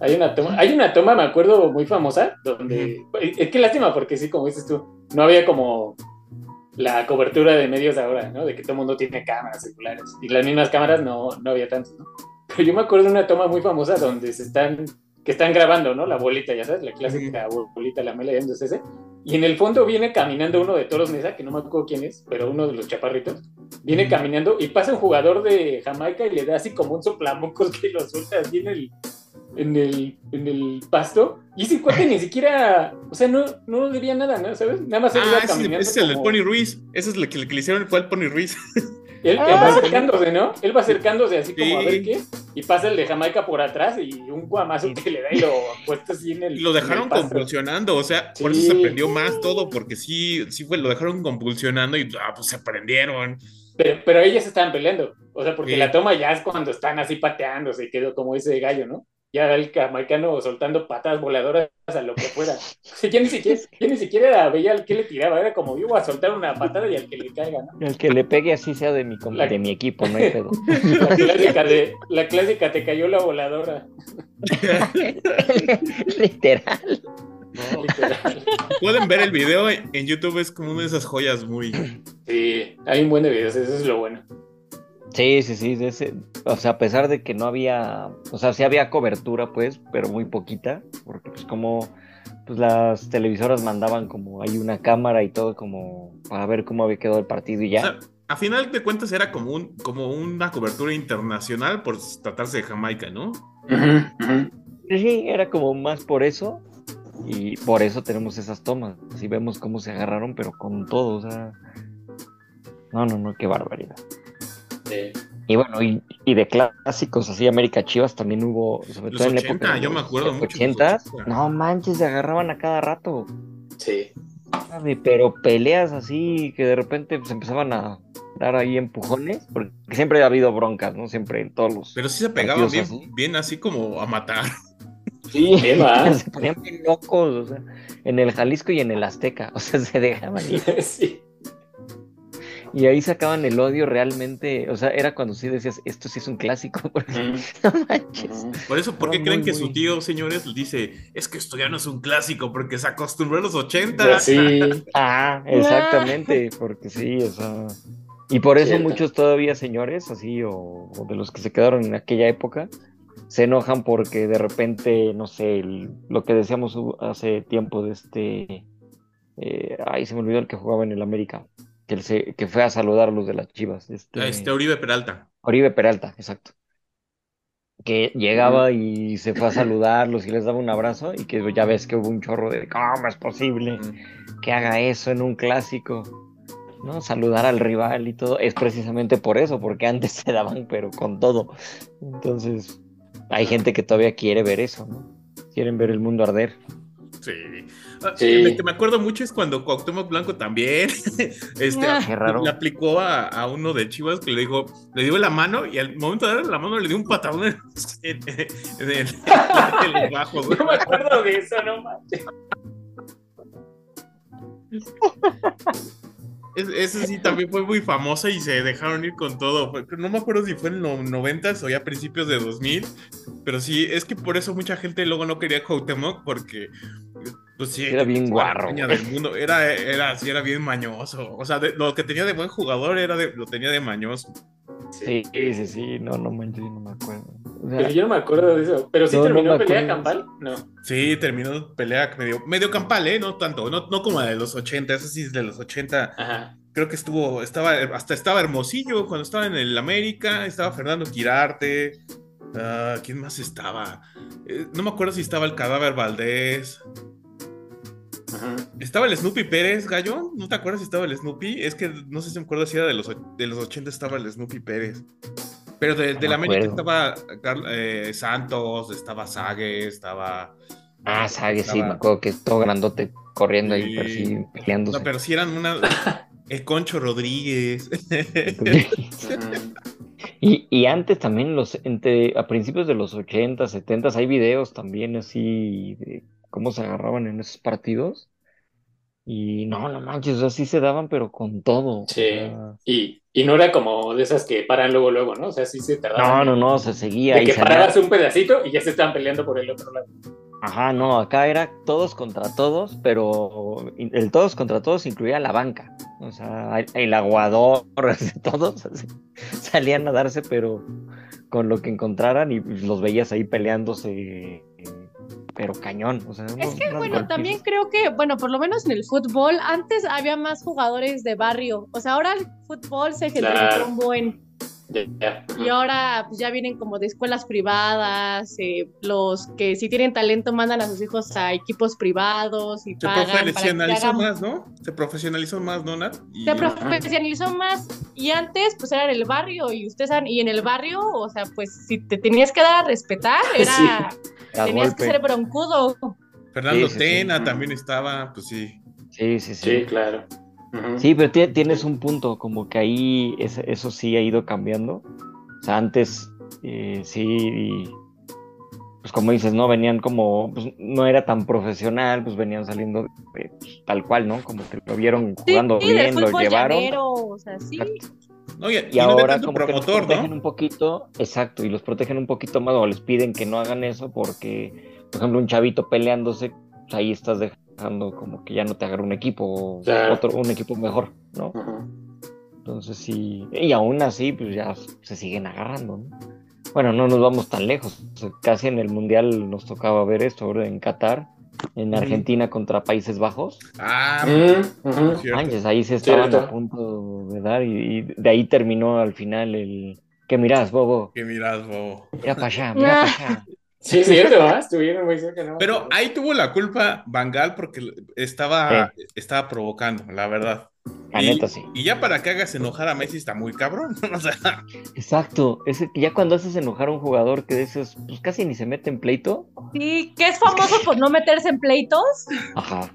Hay una, toma, hay una toma, me acuerdo, muy famosa, donde... Es que lástima, porque sí, como dices tú, no había como la cobertura de medios ahora, ¿no? De que todo el mundo tiene cámaras celulares. Y las mismas cámaras no, no había tantas, ¿no? Pero yo me acuerdo de una toma muy famosa donde se están... Que están grabando, ¿no? La bolita, ya sabes, la clásica bolita, la mela, es ese. Y en el fondo viene caminando uno de Toros Mesa, que no me acuerdo quién es, pero uno de los chaparritos. Viene caminando y pasa un jugador de Jamaica y le da así como un soplamocos que lo suelta así en el, en el, en el pasto. Y ese cuate ni siquiera, o sea, no, no debía nada, ¿no? ¿Sabes? Nada más él Ah, iba caminando. ese es el del como- Pony Ruiz. Ese es el que, el que le hicieron fue al Pony Ruiz. [laughs] Él, él Ah, va acercándose, ¿no? Él va acercándose así como a ver qué. Y pasa el de Jamaica por atrás y un guamazo que le da y lo puesto así en el. Lo dejaron el convulsionando, o sea, por Sí. eso se prendió más todo, porque sí, sí fue, lo dejaron convulsionando y ah, pues se prendieron. Pero, pero ellos estaban peleando. O sea, porque Sí. la toma ya es cuando están así pateándose, quedó como ese gallo, ¿no? Ya el jamaicano soltando patadas voladoras a lo que fuera. O sea, yo ni siquiera, yo ni siquiera veía al que le tiraba, era como yo voy a soltar una patada y al que le caiga, ¿no? El que le pegue así sea de mi, La- de mi equipo, no [laughs] hay pedo. La clásica de, la clásica te cayó la voladora. [laughs] Literal. No, literal. Pueden ver el video en en YouTube, es como una de esas joyas muy... Sí, hay un buen de videos, eso es lo bueno. Sí, sí, sí. de ese- o sea, a pesar de que no había, o sea, sí había cobertura, pues, pero muy poquita, porque pues como pues las televisoras mandaban como hay una cámara y todo como para ver cómo había quedado el partido y O ya. sea, a final de cuentas era como, un, como una cobertura internacional por tratarse de Jamaica, ¿no? Sí, era como más por eso y por eso tenemos esas tomas. Así vemos cómo se agarraron, pero con todo, o sea. No, no, no, qué barbaridad. Sí. Y bueno, y, y de clásicos así, América Chivas también hubo, sobre Los todo en la 80, época. de yo me los acuerdo mucho los 80. 80. No manches, se agarraban a cada rato. Sí. Pero peleas así que de repente pues, empezaban a dar ahí empujones, porque siempre ha habido broncas, ¿no? Siempre en todos los. Pero sí se pegaban bien, así. bien así como a matar. Sí, [laughs] se ponían bien locos, o sea, en el Jalisco y en el Azteca, o sea, se dejaban ir. [laughs] sí. Y ahí sacaban el odio realmente, o sea, era cuando sí decías, esto sí es un clásico, [laughs] porque no manches. Por eso, ¿por qué creen que muy. su tío, señores, dice, es que esto ya no es un clásico porque se acostumbró a los 80? Sí. [laughs] Ah, exactamente, porque sí, o sea. Y por eso Cierto. muchos todavía señores, así, o, o de los que se quedaron en aquella época, se enojan porque de repente, no sé, el- lo que decíamos hace tiempo de este. eh, ay, se me olvidó el que jugaba en el América, que, se, que fue a saludar a los de las chivas. Este, Este Oribe Peralta. Oribe Peralta, exacto. Que llegaba y se fue a [clears throat] saludarlos y les daba un abrazo, y que ya ves que hubo un chorro de ¿cómo es posible? que haga eso en un clásico, ¿no? Saludar al rival y todo, es precisamente por eso, porque antes se daban, pero con todo. Entonces, hay gente que todavía quiere ver eso, ¿no? Quieren ver el mundo arder. Sí. Ah, Sí. El que me acuerdo mucho es cuando Cuauhtémoc Blanco también [laughs] este, Ah. Qué raro. le aplicó a, a uno de Chivas que le dijo, le dio la mano y al momento de darle la mano le dio un patadón en, [laughs] en- en el, en el [laughs] bajo. güey. No me acuerdo de eso, no manches. Es- Ese sí también fue muy famoso y se dejaron ir con todo. No me acuerdo si fue en los 90 o ya a principios de 2000, pero sí, es que por eso mucha gente luego no quería Cuauhtémoc porque pues sí, Era bien guarro, del mundo. Era, era, sí, era bien mañoso. O sea, de- lo que tenía de buen jugador era de, lo tenía de mañoso. Sí, sí, sí, no, no manches, no me acuerdo. O sea, Pero yo no me acuerdo de eso. ¿Pero sí No, no terminó me pelea campal? No. Sí, terminó pelea medio, medio campal, ¿eh? No tanto, no, no como la de los 80, esa sí es de los 80. Ajá. Creo que estuvo, estaba, hasta estaba Hermosillo cuando estaba en el América, estaba Fernando Quirarte. ah, ¿Quién más estaba? Eh, no me acuerdo si estaba el cadáver Valdés. Ajá. Estaba el Snoopy Pérez, Gallo. ¿No te acuerdas si estaba el Snoopy? Es que no sé si me acuerdo si era de los, de los 80 estaba el Snoopy Pérez. Pero de, la América estaba Carl- eh, Santos, estaba Sague, estaba. Ah, Sage, sí, me acuerdo que todo grandote corriendo ahí, Sí. pero sí, peleándose. No, pero si eran una. [laughs] El Concho Rodríguez. [laughs] Y, y antes también, los, entre, a principios de los 80, 70, hay videos también así de cómo se agarraban en esos partidos. Y no, no manches, así se daban, pero con todo. o Sí. sea, Y, y no era como de esas que paran luego, luego, ¿no? O sea, sí se no, tardaban. no, no, se seguía. De y que salía- parabas un pedacito y ya se estaban peleando por el otro lado. Ajá, no, acá era todos contra todos, pero el todos contra todos incluía la banca. O sea, el aguador, [laughs] todos así, salían a darse, pero con lo que encontraran y los veías ahí peleándose, eh, pero cañón. O sea, Es unos- que, unos bueno, golpes. también creo que, bueno, por lo menos en el fútbol, antes había más jugadores de barrio. O sea, ahora el fútbol se Claro. un buen. Y ahora pues, ya vienen como de escuelas privadas, eh, los que si tienen talento mandan a sus hijos a equipos privados y Se pagan para que profesionalizó hagan más, ¿no? Se profesionalizó más, ¿no, Nat? Y- se profesionalizó más y antes pues era en el barrio y ustedes saben, y en el barrio, o sea, pues si te tenías que dar a respetar, [laughs] era tenías golpe. que ser broncudo. Fernando Sí, sí, sí. Tena también estaba, pues sí. Sí, sí, Sí, sí. claro. Sí, pero ti- tienes un punto, como que ahí es- eso sí ha ido cambiando. O sea, antes eh, sí, y, pues como dices, ¿no? Venían como, pues no era tan profesional, pues venían saliendo de- pues, tal cual, ¿no? Como que lo vieron jugando bien, lo llevaron. llanero, o sea, sí. No, y, ahora como que los protegen ¿no? un poquito, exacto, y los protegen un poquito más o les piden que no hagan eso porque, por ejemplo, un chavito peleándose, pues ahí estás dejando como que ya no te agarra un equipo, o Claro. otro, un equipo mejor, ¿no? Entonces sí, y aún así, pues ya se siguen agarrando, ¿no? Bueno, no nos vamos tan lejos. casi en el Mundial nos tocaba ver esto, ahora en Qatar, en. Argentina contra Países Bajos. Ah. Manches, ahí se estaban Cierto. a punto de dar y, y de ahí terminó al final el... ¿Qué mirás, Bobo? Que miras, bobo. Mira para allá, mira para allá. Sí, es cierto, ¿ah? Estuvieron muy cerca, ¿no? Pero ahí tuvo la culpa Bangal porque estaba, estaba provocando, la verdad. La y, neta, sí. y ya para que hagas enojar a Messi está muy cabrón. [laughs] O sea, Exacto, ese, ya cuando haces enojar a un jugador que de esos, pues casi ni se mete en pleito, Sí, que es famoso por no meterse en pleitos. Ajá.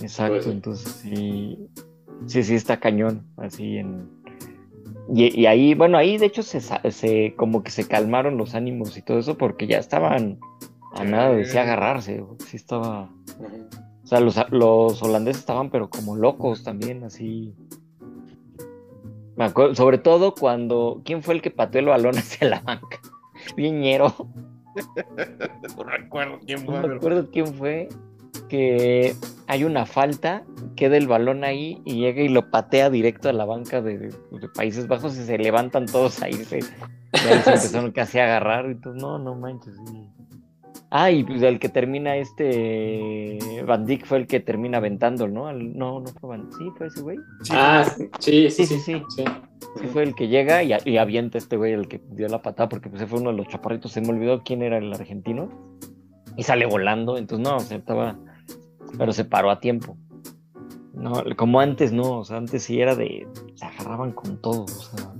Exacto, Pues entonces sí, sí, sí está cañón, así en... Y, y ahí, bueno, ahí de hecho se, se, como que se calmaron los ánimos y todo eso porque ya estaban a nada de sí agarrarse, sí estaba... O sea, los, los holandeses estaban pero como locos también, así... Me acuerdo, sobre todo cuando... ¿Quién fue el que pateó el balón [laughs] hacia la banca? Viñero. [laughs] no recuerdo quién No fue. me pero- acuerdo quién fue que hay una falta, queda el balón ahí y llega y lo patea directo a la banca de, de Países Bajos y se levantan todos ahí. Se, ya se [laughs] empezaron casi a agarrar y todo. No, no manches. sí. Ah, y pues el que termina este Van Dijk fue el que termina aventando, ¿no? Al- no, no fue Van Sí, fue ese güey. Sí, Ah, sí, sí, Sí, sí. sí, sí. fue el que llega y, y avienta este güey, el que dio la patada, porque pues ese fue uno de los chaparritos, se me olvidó quién era el argentino, y sale volando, entonces no, o sea, estaba, pero se paró a tiempo. No, como antes no, o sea, antes sí era de, se agarraban con todo, o sea,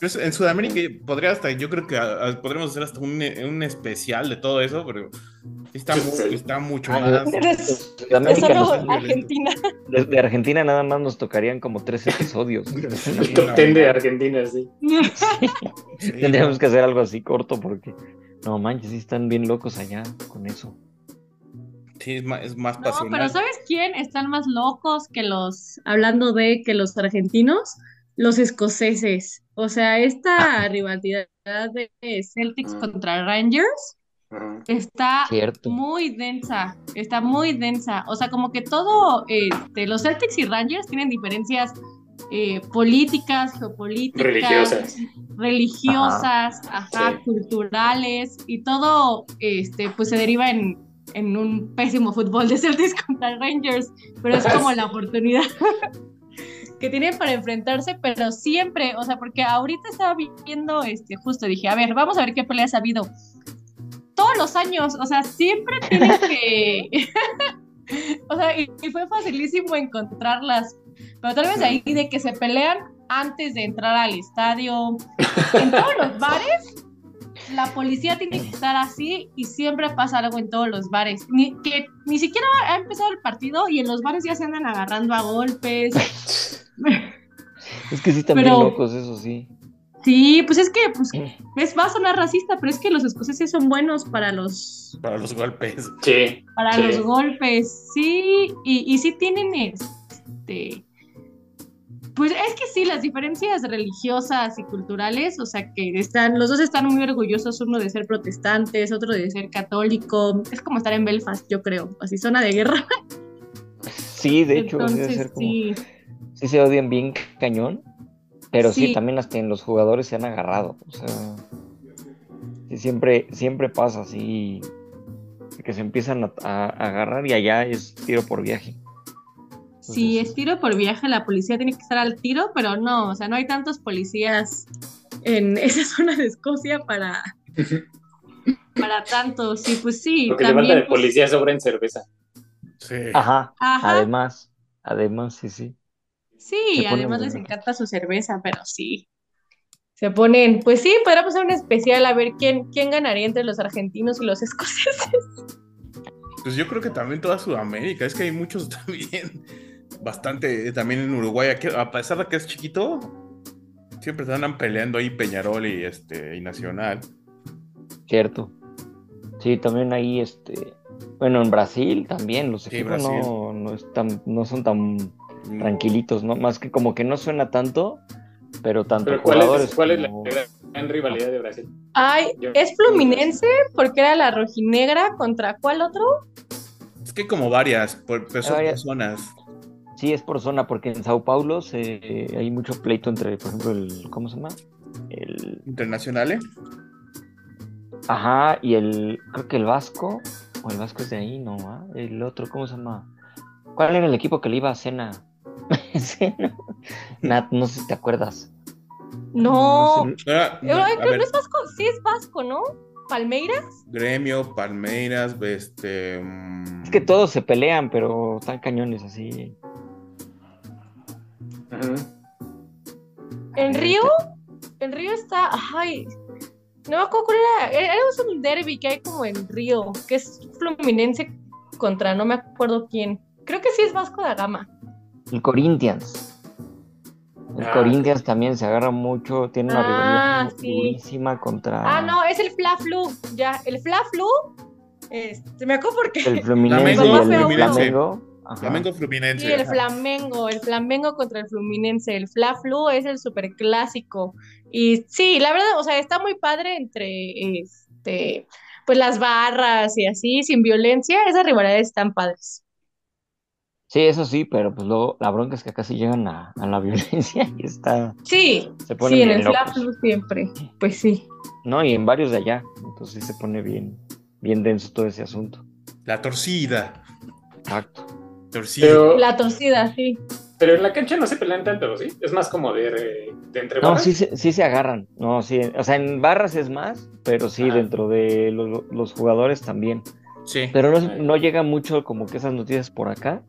Pues en Sudamérica podría hasta, yo creo que a- a- podríamos hacer hasta un, un especial de todo eso, pero está, mu- está mucho Ah, más. de-. Argentina. de, de Argentina nada más nos tocarían como tres episodios. [laughs] El top ten de Argentina, sí. Sí, Tendríamos que hacer algo así corto porque, no manches, sí están bien locos allá con eso. Sí, es más, es más No, pasional. pero ¿sabes quién están más locos que los, hablando de que los argentinos? Los escoceses. O sea, esta rivalidad de Celtics Mm. contra Rangers está Cierto. muy densa, está muy densa. O sea, como que todo, este, los Celtics y Rangers tienen diferencias eh, políticas, geopolíticas, Religiosas. religiosas, ajá, Sí. culturales y todo, este, pues se deriva en, en un pésimo fútbol de Celtics [laughs] contra Rangers, pero es como la oportunidad [laughs] que tienen para enfrentarse, pero siempre, o sea, porque ahorita estaba viendo, este, justo dije, a ver, vamos a ver qué peleas ha habido. Todos los años, o sea, siempre tienen [laughs] que, [laughs] O sea, y, y fue facilísimo encontrarlas. Pero tal vez ahí de que se pelean antes de entrar al estadio. En todos los [laughs] bares, la policía tiene que estar así y siempre pasa algo en todos los bares. Ni, que ni siquiera ha empezado el partido y en los bares ya se andan agarrando a golpes. Es que sí están Pero- bien locos, eso sí. Sí, pues es que pues, es, va a sonar racista, pero es que los escoceses son buenos para los Para los golpes. Sí. para Sí. los golpes, sí, y, y sí tienen este, pues es que sí, las diferencias religiosas y culturales, o sea que están, los dos están muy orgullosos, uno de ser protestantes, otro de ser católico, es como estar en Belfast, yo creo, así zona de guerra, Sí, de hecho, debe entonces ser como. sí, Sí se odian bien cañón. Pero sí, Sí. también hasta en los jugadores se han agarrado. O sea. Sí, siempre, siempre pasa así. Que se empiezan a, a- a agarrar y allá es tiro por viaje. Si es tiro por viaje, la policía tiene que estar al tiro, pero no, o sea, no hay tantos policías en [laughs] esa zona de Escocia para... [laughs] Para tanto, sí, pues sí, Lo que le falta de pues, policía sobra en cerveza. Sí. Ajá. ajá, Además, además, sí, sí. Sí, además les encanta su cerveza, pero sí. Se ponen, pues sí, podríamos hacer un especial a ver quién, quién ganaría entre los argentinos y los escoceses. Pues yo creo que también toda Sudamérica, es que hay muchos [laughs] también, bastante, también en Uruguay, aquí, a pesar de que es chiquito, siempre se andan peleando ahí Peñarol y este y Nacional. Cierto. Sí, también ahí, este. Bueno, en Brasil también los Sí, equipos no, no, están, no son tan Mm, tranquilitos, ¿no? Más que como que no suena tanto, pero tanto Pero ¿cuál jugadores es, cuál es la gran rivalidad de Brasil? Ay, Yo- ¿es Fluminense? Porque era la rojinegra contra cuál otro? Es que como varias, por, pero son varias. personas. Sí, es por zona, porque en Sao Paulo se, hay mucho pleito entre, por ejemplo, el. ¿Cómo se llama? El. internacionales. Ajá, y el. Creo que el Vasco. O el Vasco es de ahí, ¿no? ¿Ah? El otro, ¿cómo se llama? ¿Cuál era el equipo que le iba a Cena? [laughs] Cena. Nat, no sé si te acuerdas. No. No sé, Era- Eh, ay, a creo ver, que es Vasco, sí es Vasco, ¿no? ¿Palmeiras? Gremio, Palmeiras, este. Es que todos se pelean, pero están cañones así. ¿En Río? En Río está, ay, no me acuerdo cuál era, era un derby que hay como en Río, que es Fluminense contra no me acuerdo quién. Creo que sí es Vasco da Gama. El Corinthians. El Ah, Corinthians también se agarra mucho, tiene una Ah, rivalidad sí. durísima contra Ah, no, es el Fla Flu, ya, el Fla Flu, este, me acuerdo porque el [laughs] Fluminense Flamengo, y el. Flamengo. Ajá. Flamengo Fluminense. Sí, el. Flamengo, el Flamengo contra el Fluminense, el Fla Flu es el super clásico. Y sí, la verdad, o sea, está muy padre entre este, pues las barras y así, sin violencia, esas rivalidades están padres. Sí, eso sí, pero pues luego la bronca es que casi llegan a, a la [laughs] violencia y está, Sí, se sí, en el Fla. Flu siempre. Pues sí. No, y en varios de allá. Entonces sí se pone bien, bien denso todo ese asunto. La torcida. Exacto. Torcida. Pero, La torcida, sí. pero en la cancha no se pelean tanto, ¿sí? Es más como de, de entre No, barras. sí, se- sí se agarran. No, sí. O sea, en barras es más, pero sí, Ajá. dentro de lo- los jugadores también. Sí. Pero no, es- no llega mucho como que esas noticias por acá.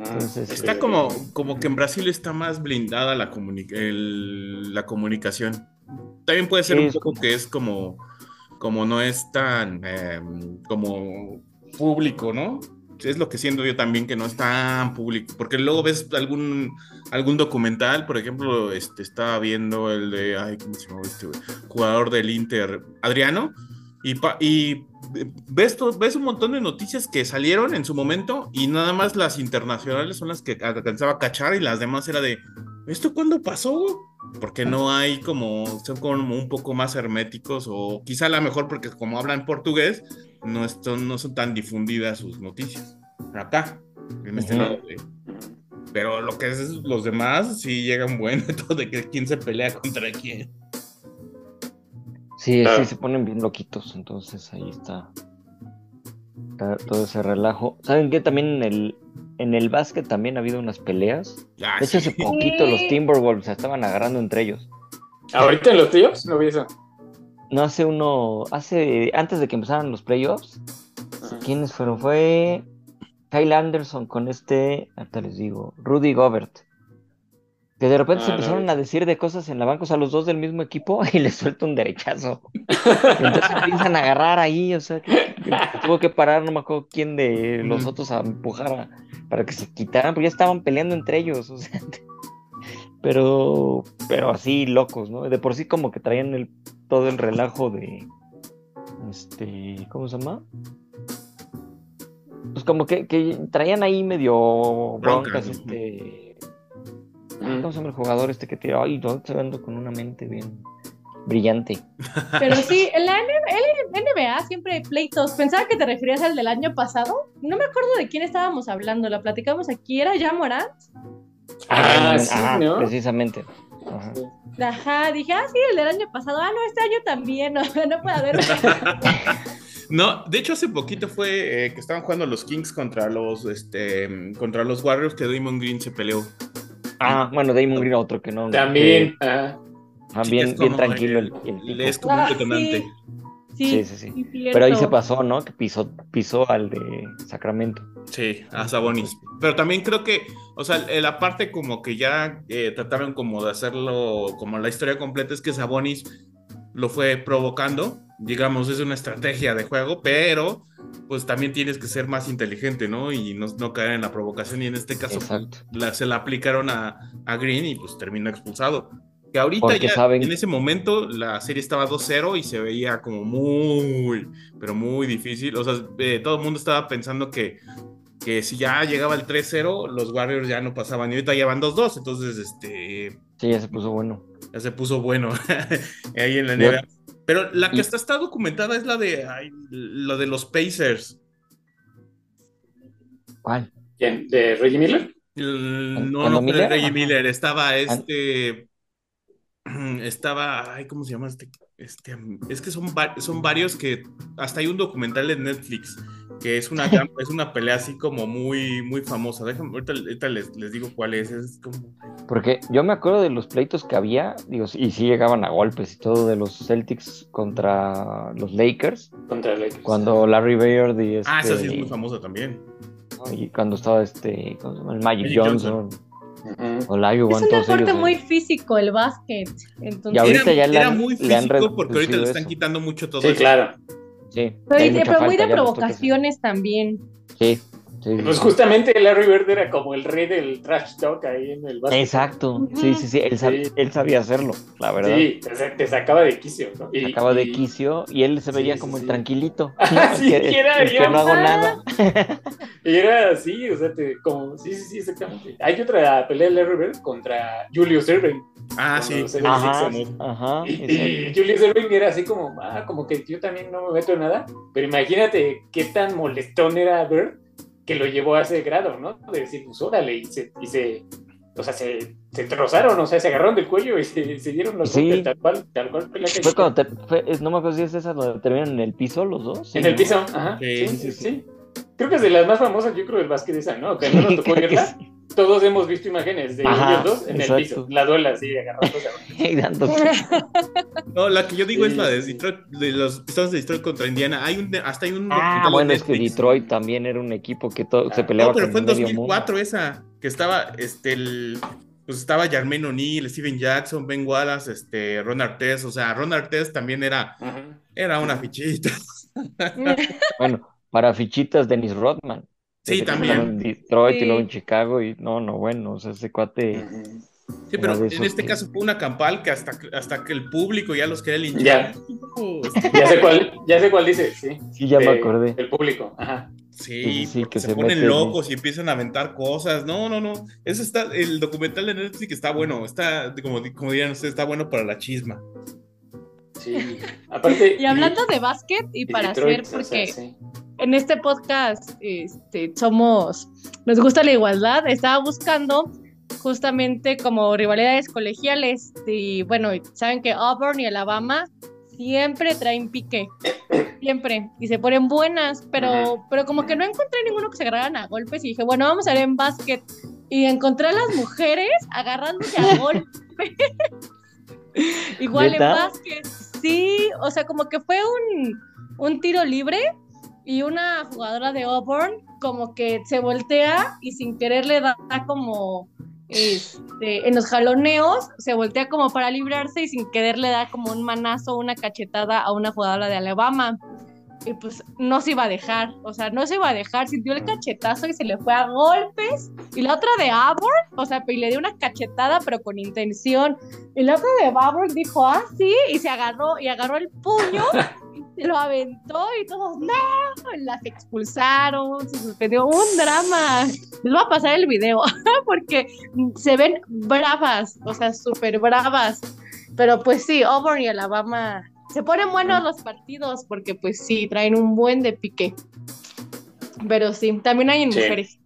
Ah, Entonces, Está sí. como, como que en Brasil está más blindada la, comuni- el- la comunicación. También puede ser Sí, un poco como- que es como, como no es tan eh, como público, ¿no? Es lo que siento yo también que no es tan público. Porque luego ves algún, algún documental, por ejemplo, este, estaba viendo el de, ay, ¿cómo se llama este jugador del Inter, Adriano, y, pa- y ves, ves un montón de noticias que salieron en su momento y nada más las internacionales son las que alcanzaba a cachar y las demás era de, ¿esto cuándo pasó? Porque no hay como, son como un poco más herméticos o quizá a lo mejor porque como hablan portugués, no, están, no son tan difundidas sus noticias. Acá, en este lado. de- Pero lo que es los demás, sí llegan bueno [laughs] todo de que quién se pelea contra quién. Sí, sí se ponen bien loquitos. Entonces ahí está, está todo ese relajo. ¿Saben qué? También en el, en el básquet también ha habido unas peleas. Ah, De hecho, sí. hace poquito los. Timberwolves se estaban agarrando entre ellos. Ahorita en los tíos no vi eso. No hace uno, hace, antes de que empezaran los playoffs, Ajá. ¿quiénes fueron? Fue Kyle Anderson con este, ahorita les digo, Rudy Gobert. Que de repente Ah, se no, empezaron no. a decir de cosas en la banca, o sea, los dos del mismo equipo, [laughs] y les suelta un derechazo. [laughs] Entonces empiezan a agarrar ahí, o sea, que, que- que tuvo que parar, no me acuerdo quién de los otros a empujar a- para que se quitaran, porque ya estaban peleando entre ellos, o sea, [laughs] pero, pero así locos, ¿no? De por sí como que traían el, todo el relajo de, este, ¿cómo se llama? Pues como que, que traían ahí medio Broncas, este, Mm. ¿cómo se llama el jugador este que tira? Ay, no, ando con una mente bien brillante. Pero sí, en la N- NBA siempre hay pleitos. Pensaba que te referías al del año pasado. No me acuerdo de quién estábamos hablando. La platicamos aquí. ¿Era ya Morant? Ah, Ah, sí, ajá, ¿no? precisamente. Ajá. Ajá, dije, ah, sí, el del año pasado. Ah, no, este año también. [laughs] No, no puede haber. [laughs] No, de hecho hace poquito fue eh, que estaban jugando los Kings contra los este contra los Warriors que Damon Green se peleó. Ah, bueno, Damon Green otro que no. También. que- ah, Sí, bien, tranquilo el, el- el tipo. es como un Ah, detonante. Sí, Sí, sí, sí. Pero ahí se pasó, ¿no? Que pisó, pisó al de Sacramento. Sí, a Sabonis. Pero también creo que, o sea, eh, la parte como que ya eh, trataron como de hacerlo, como la historia completa es que Sabonis lo fue provocando, digamos, es una estrategia de juego, pero pues también tienes que ser más inteligente, ¿no? Y no, no caer en la provocación y en este caso la- se la aplicaron a, a Green y pues terminó expulsado. Que ahorita Porque ya, saben- en ese momento la serie estaba 2-0 y se veía como muy, pero muy difícil. O sea, eh, todo el mundo estaba pensando que, que si ya llegaba el 3-0, los Warriors ya no pasaban y ahorita ya van 2-2. Entonces, este, Sí, ya se puso bueno. ya se puso bueno [laughs] ahí en la. NBA. Pero la que Y- hasta está documentada es la de, ay, lo de los Pacers. ¿Cuál? ¿Quién? ¿De Reggie Miller? El- ¿Cuándo no, no fue Miller? Reggie. Miller, estaba este. [clears throat] Estaba. Ay, ¿cómo se llama este? este es que son, son varios que. Hasta hay un documental en Netflix que es una, [laughs] es una pelea así como muy, muy famosa. Déjame, ahorita, ahorita les, les digo cuál es. Es como. Porque yo me acuerdo de los pleitos que había, digo, y sí llegaban a golpes y todo de los Celtics contra los Lakers, Contra Lakers. cuando Larry Bird y Ah, esa sí es este, muy famosa también. y cuando estaba este, ¿cómo se llama? el Magic, Magic Johnson, Olajuwon, Es un deporte ellos, muy físico, el básquet. Entonces, Y ahorita era ya le era han- muy físico porque ahorita le están quitando mucho todo Sí, eso. claro. Sí, pero, pero muy de provocaciones también. Sí, sí, Pues justamente Larry Bird era como el rey del trash talk ahí en el básquet. Exacto, sí, sí, sí, él, sab- Sí. él sabía hacerlo, la verdad. Sí, te, sa- te sacaba de quicio, ¿no? Y- Acaba de quicio y él se veía sí, como el tranquilito. [laughs] Ah, ¿no? [laughs] El sí, que, que era el que no hago Ah. nada. Y era así, o sea, te, como, sí, sí, sí, exactamente. Hay otra pelea de Larry Bird contra Julius Erving. Ah, sí. Ajá, ajá. Y, y Julius Erving era así como, ah, como que yo también no me meto en nada. Pero imagínate qué tan molestón era Bird que lo llevó a ese grado, ¿no? De decir, pues órale, y se, y se o sea, se, se trozaron, o sea, se agarraron del cuello y se, se dieron los Sí. golpes tal cual, tal cual pelea Fue callejera. cuando te, fue- no me acuerdo si es esa donde terminan en el piso los dos. sí, En el piso, ajá. Sí, Sí, sí, sí, sí. sí. Creo que es de las más famosas, yo creo, del básquet esa, ¿no? Que no nos [laughs] tocó verla. sí. Todos hemos visto imágenes de Ajá, ellos dos en el piso. La duela así, agarrándose. [laughs] [laughs] No, la que yo digo Sí, es la de. Detroit, de los Pistones de Detroit contra Indiana. Hay un, hasta hay un Ah, bueno, en es que. Detroit también era un equipo que todo, se Ah, peleaba No, pero con fue en medio 2004 esa, que estaba, este, el, pues estaba Jermaine O'Neal, Steven Jackson, Ben Wallace, este, Ron Artest, o sea, Ron Artest también era, era una fichita. mundo. Bueno, para fichitas, Dennis Rodman. Sí, también. En Detroit Sí. y luego en Chicago y no, no, bueno, o sea, ese cuate... Sí, pero en este que- caso fue una campal que hasta, hasta que el público ya los quería linchar. Ya. [laughs] Ya sé cuál, ya sé cuál dice, sí. Sí, ya me De- acordé. El público, ajá. Sí, Sí, que se, se ponen locos y empiezan a aventar cosas. No, no, no. Eso está, el documental de Netflix está bueno. Está, como, como dirían ustedes, está bueno para la chisma. Sí. Aparte. [laughs] Y hablando de básquet, y y para Detroit, hacer, o sea, porque sí. En este podcast este, somos, nos gusta la igualdad, estaba buscando justamente como rivalidades colegiales y bueno, saben que Auburn y Alabama siempre traen pique, siempre, y se ponen buenas, pero, pero como que no encontré ninguno que se agarraran a golpes y dije, bueno, vamos a ver en básquet y encontré a las mujeres agarrándose a [laughs] golpes. Igual en básquet, sí, o sea, como que fue un, un tiro libre y una jugadora de Auburn como que se voltea y sin querer le da como este, en los jaloneos, se voltea como para librarse y sin querer le da como un manazo, una cachetada a una jugadora de Alabama. Y pues no se iba a dejar, o sea, no se iba a dejar, sintió el cachetazo y se le fue a golpes. Y la otra de Arbor, o sea, y le dio una cachetada, pero con intención. Y la otra de Arbor dijo, ah, sí, y se agarró, y agarró el puño [laughs] lo aventó y todos, no, las expulsaron, se suspendió, un drama. Les voy a pasar el video [laughs] porque se ven bravas, o sea, súper bravas. Pero pues sí, Auburn y Alabama se ponen buenos los partidos porque pues sí, traen un buen de pique. Pero sí, también hay en Sí. mujeres.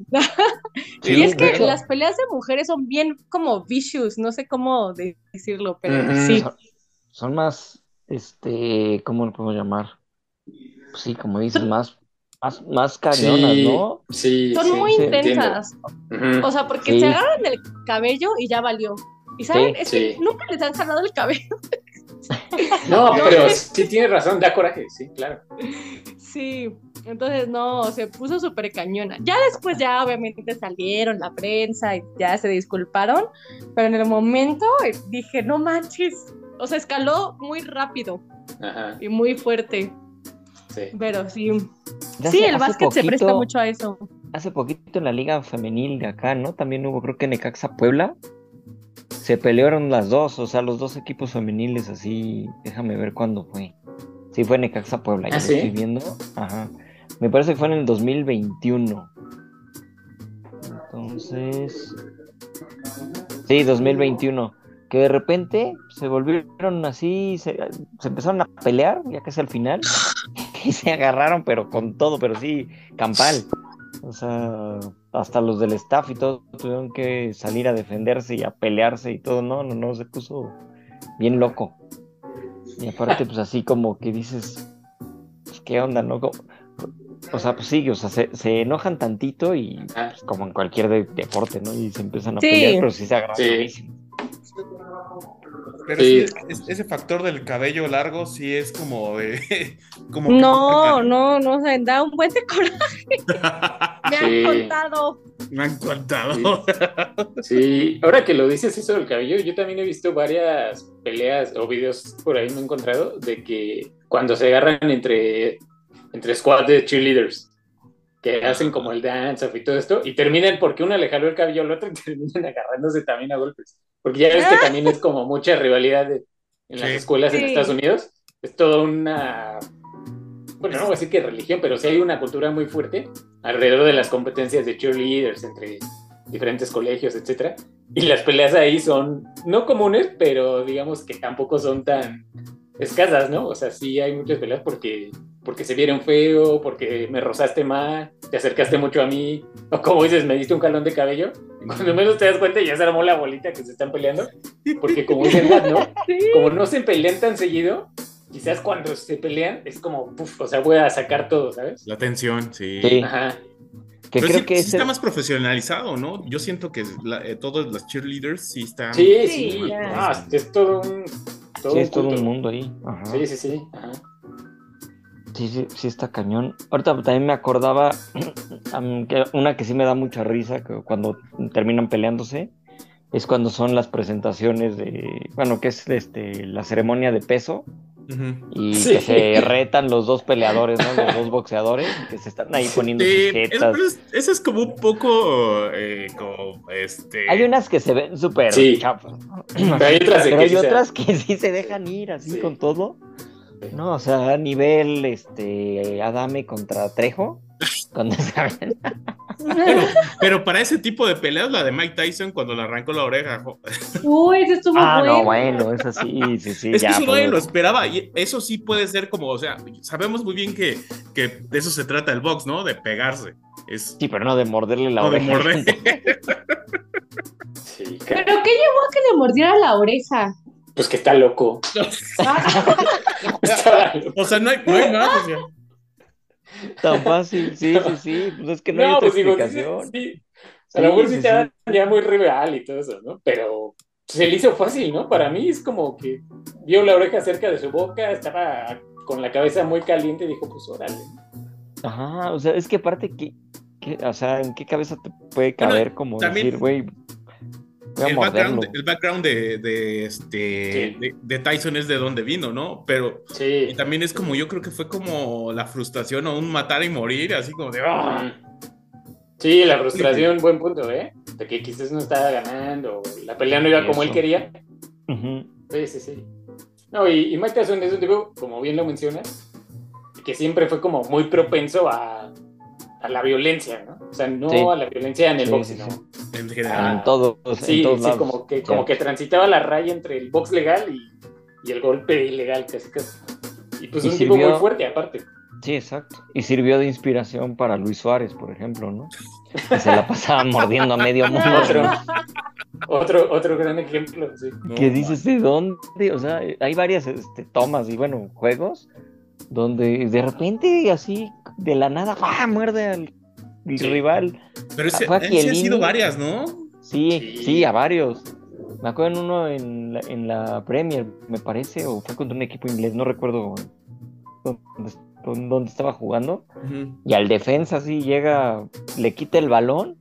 Sí, [laughs] y es que hecho. las peleas de mujeres son bien como vicious, no sé cómo decirlo, pero sí. Son más, este, ¿cómo lo podemos llamar? Pues sí, como dices, más, más, más cañonas, Sí, ¿no? sí, Son sí, muy sí, intensas. O sea, porque Sí. se agarran el cabello y ya valió. Y saben, Sí, es que nunca les han jalado el cabello. [laughs] No, pero sí tienes razón, da coraje, sí, claro. Sí, entonces no, se puso súper cañona. Ya después ya obviamente salieron la prensa y ya se disculparon, pero en el momento eh, dije, no manches, o sea, escaló muy rápido Ajá, y muy fuerte, sí. pero sí. Ya Sí, hace- el básquet se presta mucho a eso. Hace poquito en la liga femenil de acá, ¿no? También hubo, creo que Necaxa Puebla. Se pelearon las dos, o sea, los dos equipos femeniles así. Déjame ver cuándo fue. Sí, fue Necaxa Puebla, ya ¿Ah, lo sí? estoy viendo. Ajá. Me parece que fue en el 2021. Entonces. Sí, 2021. Que de repente se volvieron así, se, se empezaron a pelear, ya casi al final. [laughs] Y se agarraron, pero con todo, pero sí, campal. O sea, hasta los del staff y todo tuvieron que salir a defenderse y a pelearse y todo. No, no, no, se puso bien loco. Y aparte, pues así como que dices, pues qué onda, ¿no? Como- o sea, pues sí, o sea, se, se enojan tantito y pues, como en cualquier de- deporte, ¿no? Y se empiezan a Sí. pelear, pero sí se agarran Sí. Pero Sí. sí, es- ese factor del cabello largo sí es como de. [laughs] Como que No, no, no, se da un buen de coraje. [laughs] Me han Sí. contado. Me han contado. Sí, ahora que lo dices eso del cabello, yo también he visto varias peleas o videos por ahí me he encontrado de que cuando se agarran entre, entre squad de cheerleaders, que hacen como el dance y todo esto, y terminan porque uno le jaló el cabello al otro y [laughs] terminan agarrándose también a golpes. Porque ya ves que también es como mucha rivalidad de- en las Sí. escuelas en Sí. Estados Unidos. Es toda una, bueno, no voy a decir que religión, pero sí hay una cultura muy fuerte alrededor de las competencias de cheerleaders entre diferentes colegios, etcétera. Y las peleas ahí son no comunes, pero digamos que tampoco son tan escasas, ¿no? O sea, sí hay muchas peleas porque, porque se vieron feo, porque me rozaste mal, te acercaste mucho a mí, o como dices, me diste un calón de cabello. Cuando menos te das cuenta ya se armó la bolita que se están peleando, porque como dicen, ¿no? [laughs] Como no se pelean tan seguido, quizás cuando se pelean es como, puf, o sea, voy a sacar todo, ¿sabes? La tensión, sí. Sí, Ajá. que Pero creo sí, que sí ese- está más profesionalizado, ¿no? Yo siento que la- eh, todos los cheerleaders sí están. Sí, Sí, sí, no, es todo un... Todo sí, un es todo un mundo ahí. Ajá. Sí, sí, sí. Ajá. Sí, sí, sí está cañón. Ahorita también me acordaba [clears throat] que una que sí me da mucha risa que cuando terminan peleándose es cuando son las presentaciones de, bueno, que es este la ceremonia de peso Ujú. y Sí. que se retan los dos peleadores, ¿no? Los dos boxeadores que se están ahí poniendo sus es- eso es como un poco eh, como este. Hay unas que se ven súper Sí. chafas, ¿no? Pero hay otras Pero que hay sí se- otras que sí se dejan ir así Sí. con todo. No, o sea, a nivel este Adame contra Trejo, cuando se ven- Pero, pero para ese tipo de peleas, la de Mike Tyson cuando le arrancó la oreja. jo- Uy, eso estuvo Ah, bueno. no, bueno, eso sí, sí, sí, es que eso nadie pues, lo esperaba. Y eso sí puede ser como, o sea, sabemos muy bien que, que de eso se trata el box, ¿no? De pegarse. Es Sí, pero no de morderle la no de oreja. morder. [laughs] Sí, ¿Pero qué llevó a que le mordiera la oreja? Pues que está [laughs] loco. O sea, no hay, no hay más. o sea. Tan fácil, sí, sí, sí, pues es que no, hay otra pues digo, sí, explicación. sí. A lo mejor sí, sí, te sí. dan ya muy real y todo eso, ¿no? Pero se le hizo fácil, ¿no? Para mí es como que vio la oreja cerca de su boca, estaba con la cabeza muy caliente y dijo, pues órale. Ajá, o sea, es que aparte que ¿qué- o sea, ¿en qué cabeza te puede Bueno, caber como también- decir, güey, El background, el background de, de, este, Sí. de, de Tyson es de donde vino, ¿no? Pero Sí. y también es como, yo creo que fue como la frustración o un matar y morir, así como de... "Ah". Sí, la frustración, buen punto, ¿eh? De que quizás no estaba ganando, la pelea no iba como él quería. Sí, sí, sí. No, y, y Mike Tyson es un tipo, como bien lo mencionas, que siempre fue como muy propenso a, a la violencia, ¿no? O sea, no Sí. a la violencia en el Sí, box, sino- sí. En general. en todos, Sí, en todos sí, lados. como que, como que transitaba la raya entre el box legal y, y el golpe ilegal, casi casi. Y pues Y un tipo sirvió- muy fuerte, aparte. Sí, exacto. Y sirvió de inspiración para Luis Suárez, por ejemplo, ¿no? Que se la pasaba mordiendo a medio [laughs] mundo. Otro, otro, otro gran ejemplo, sí. No, que dices, ¿de dónde? O sea, hay varias este, tomas y, bueno, juegos donde de repente, así, de la nada, ¡ah! muerde al Sí. rival. Pero ese, ese ha Chiellini. sido varias, ¿no? Sí, Sí. sí, a varios. Me acuerdo en uno en la, en la Premier, me parece, o fue contra un equipo inglés, no recuerdo dónde, dónde estaba jugando. Y al defensa sí llega, le quita el balón,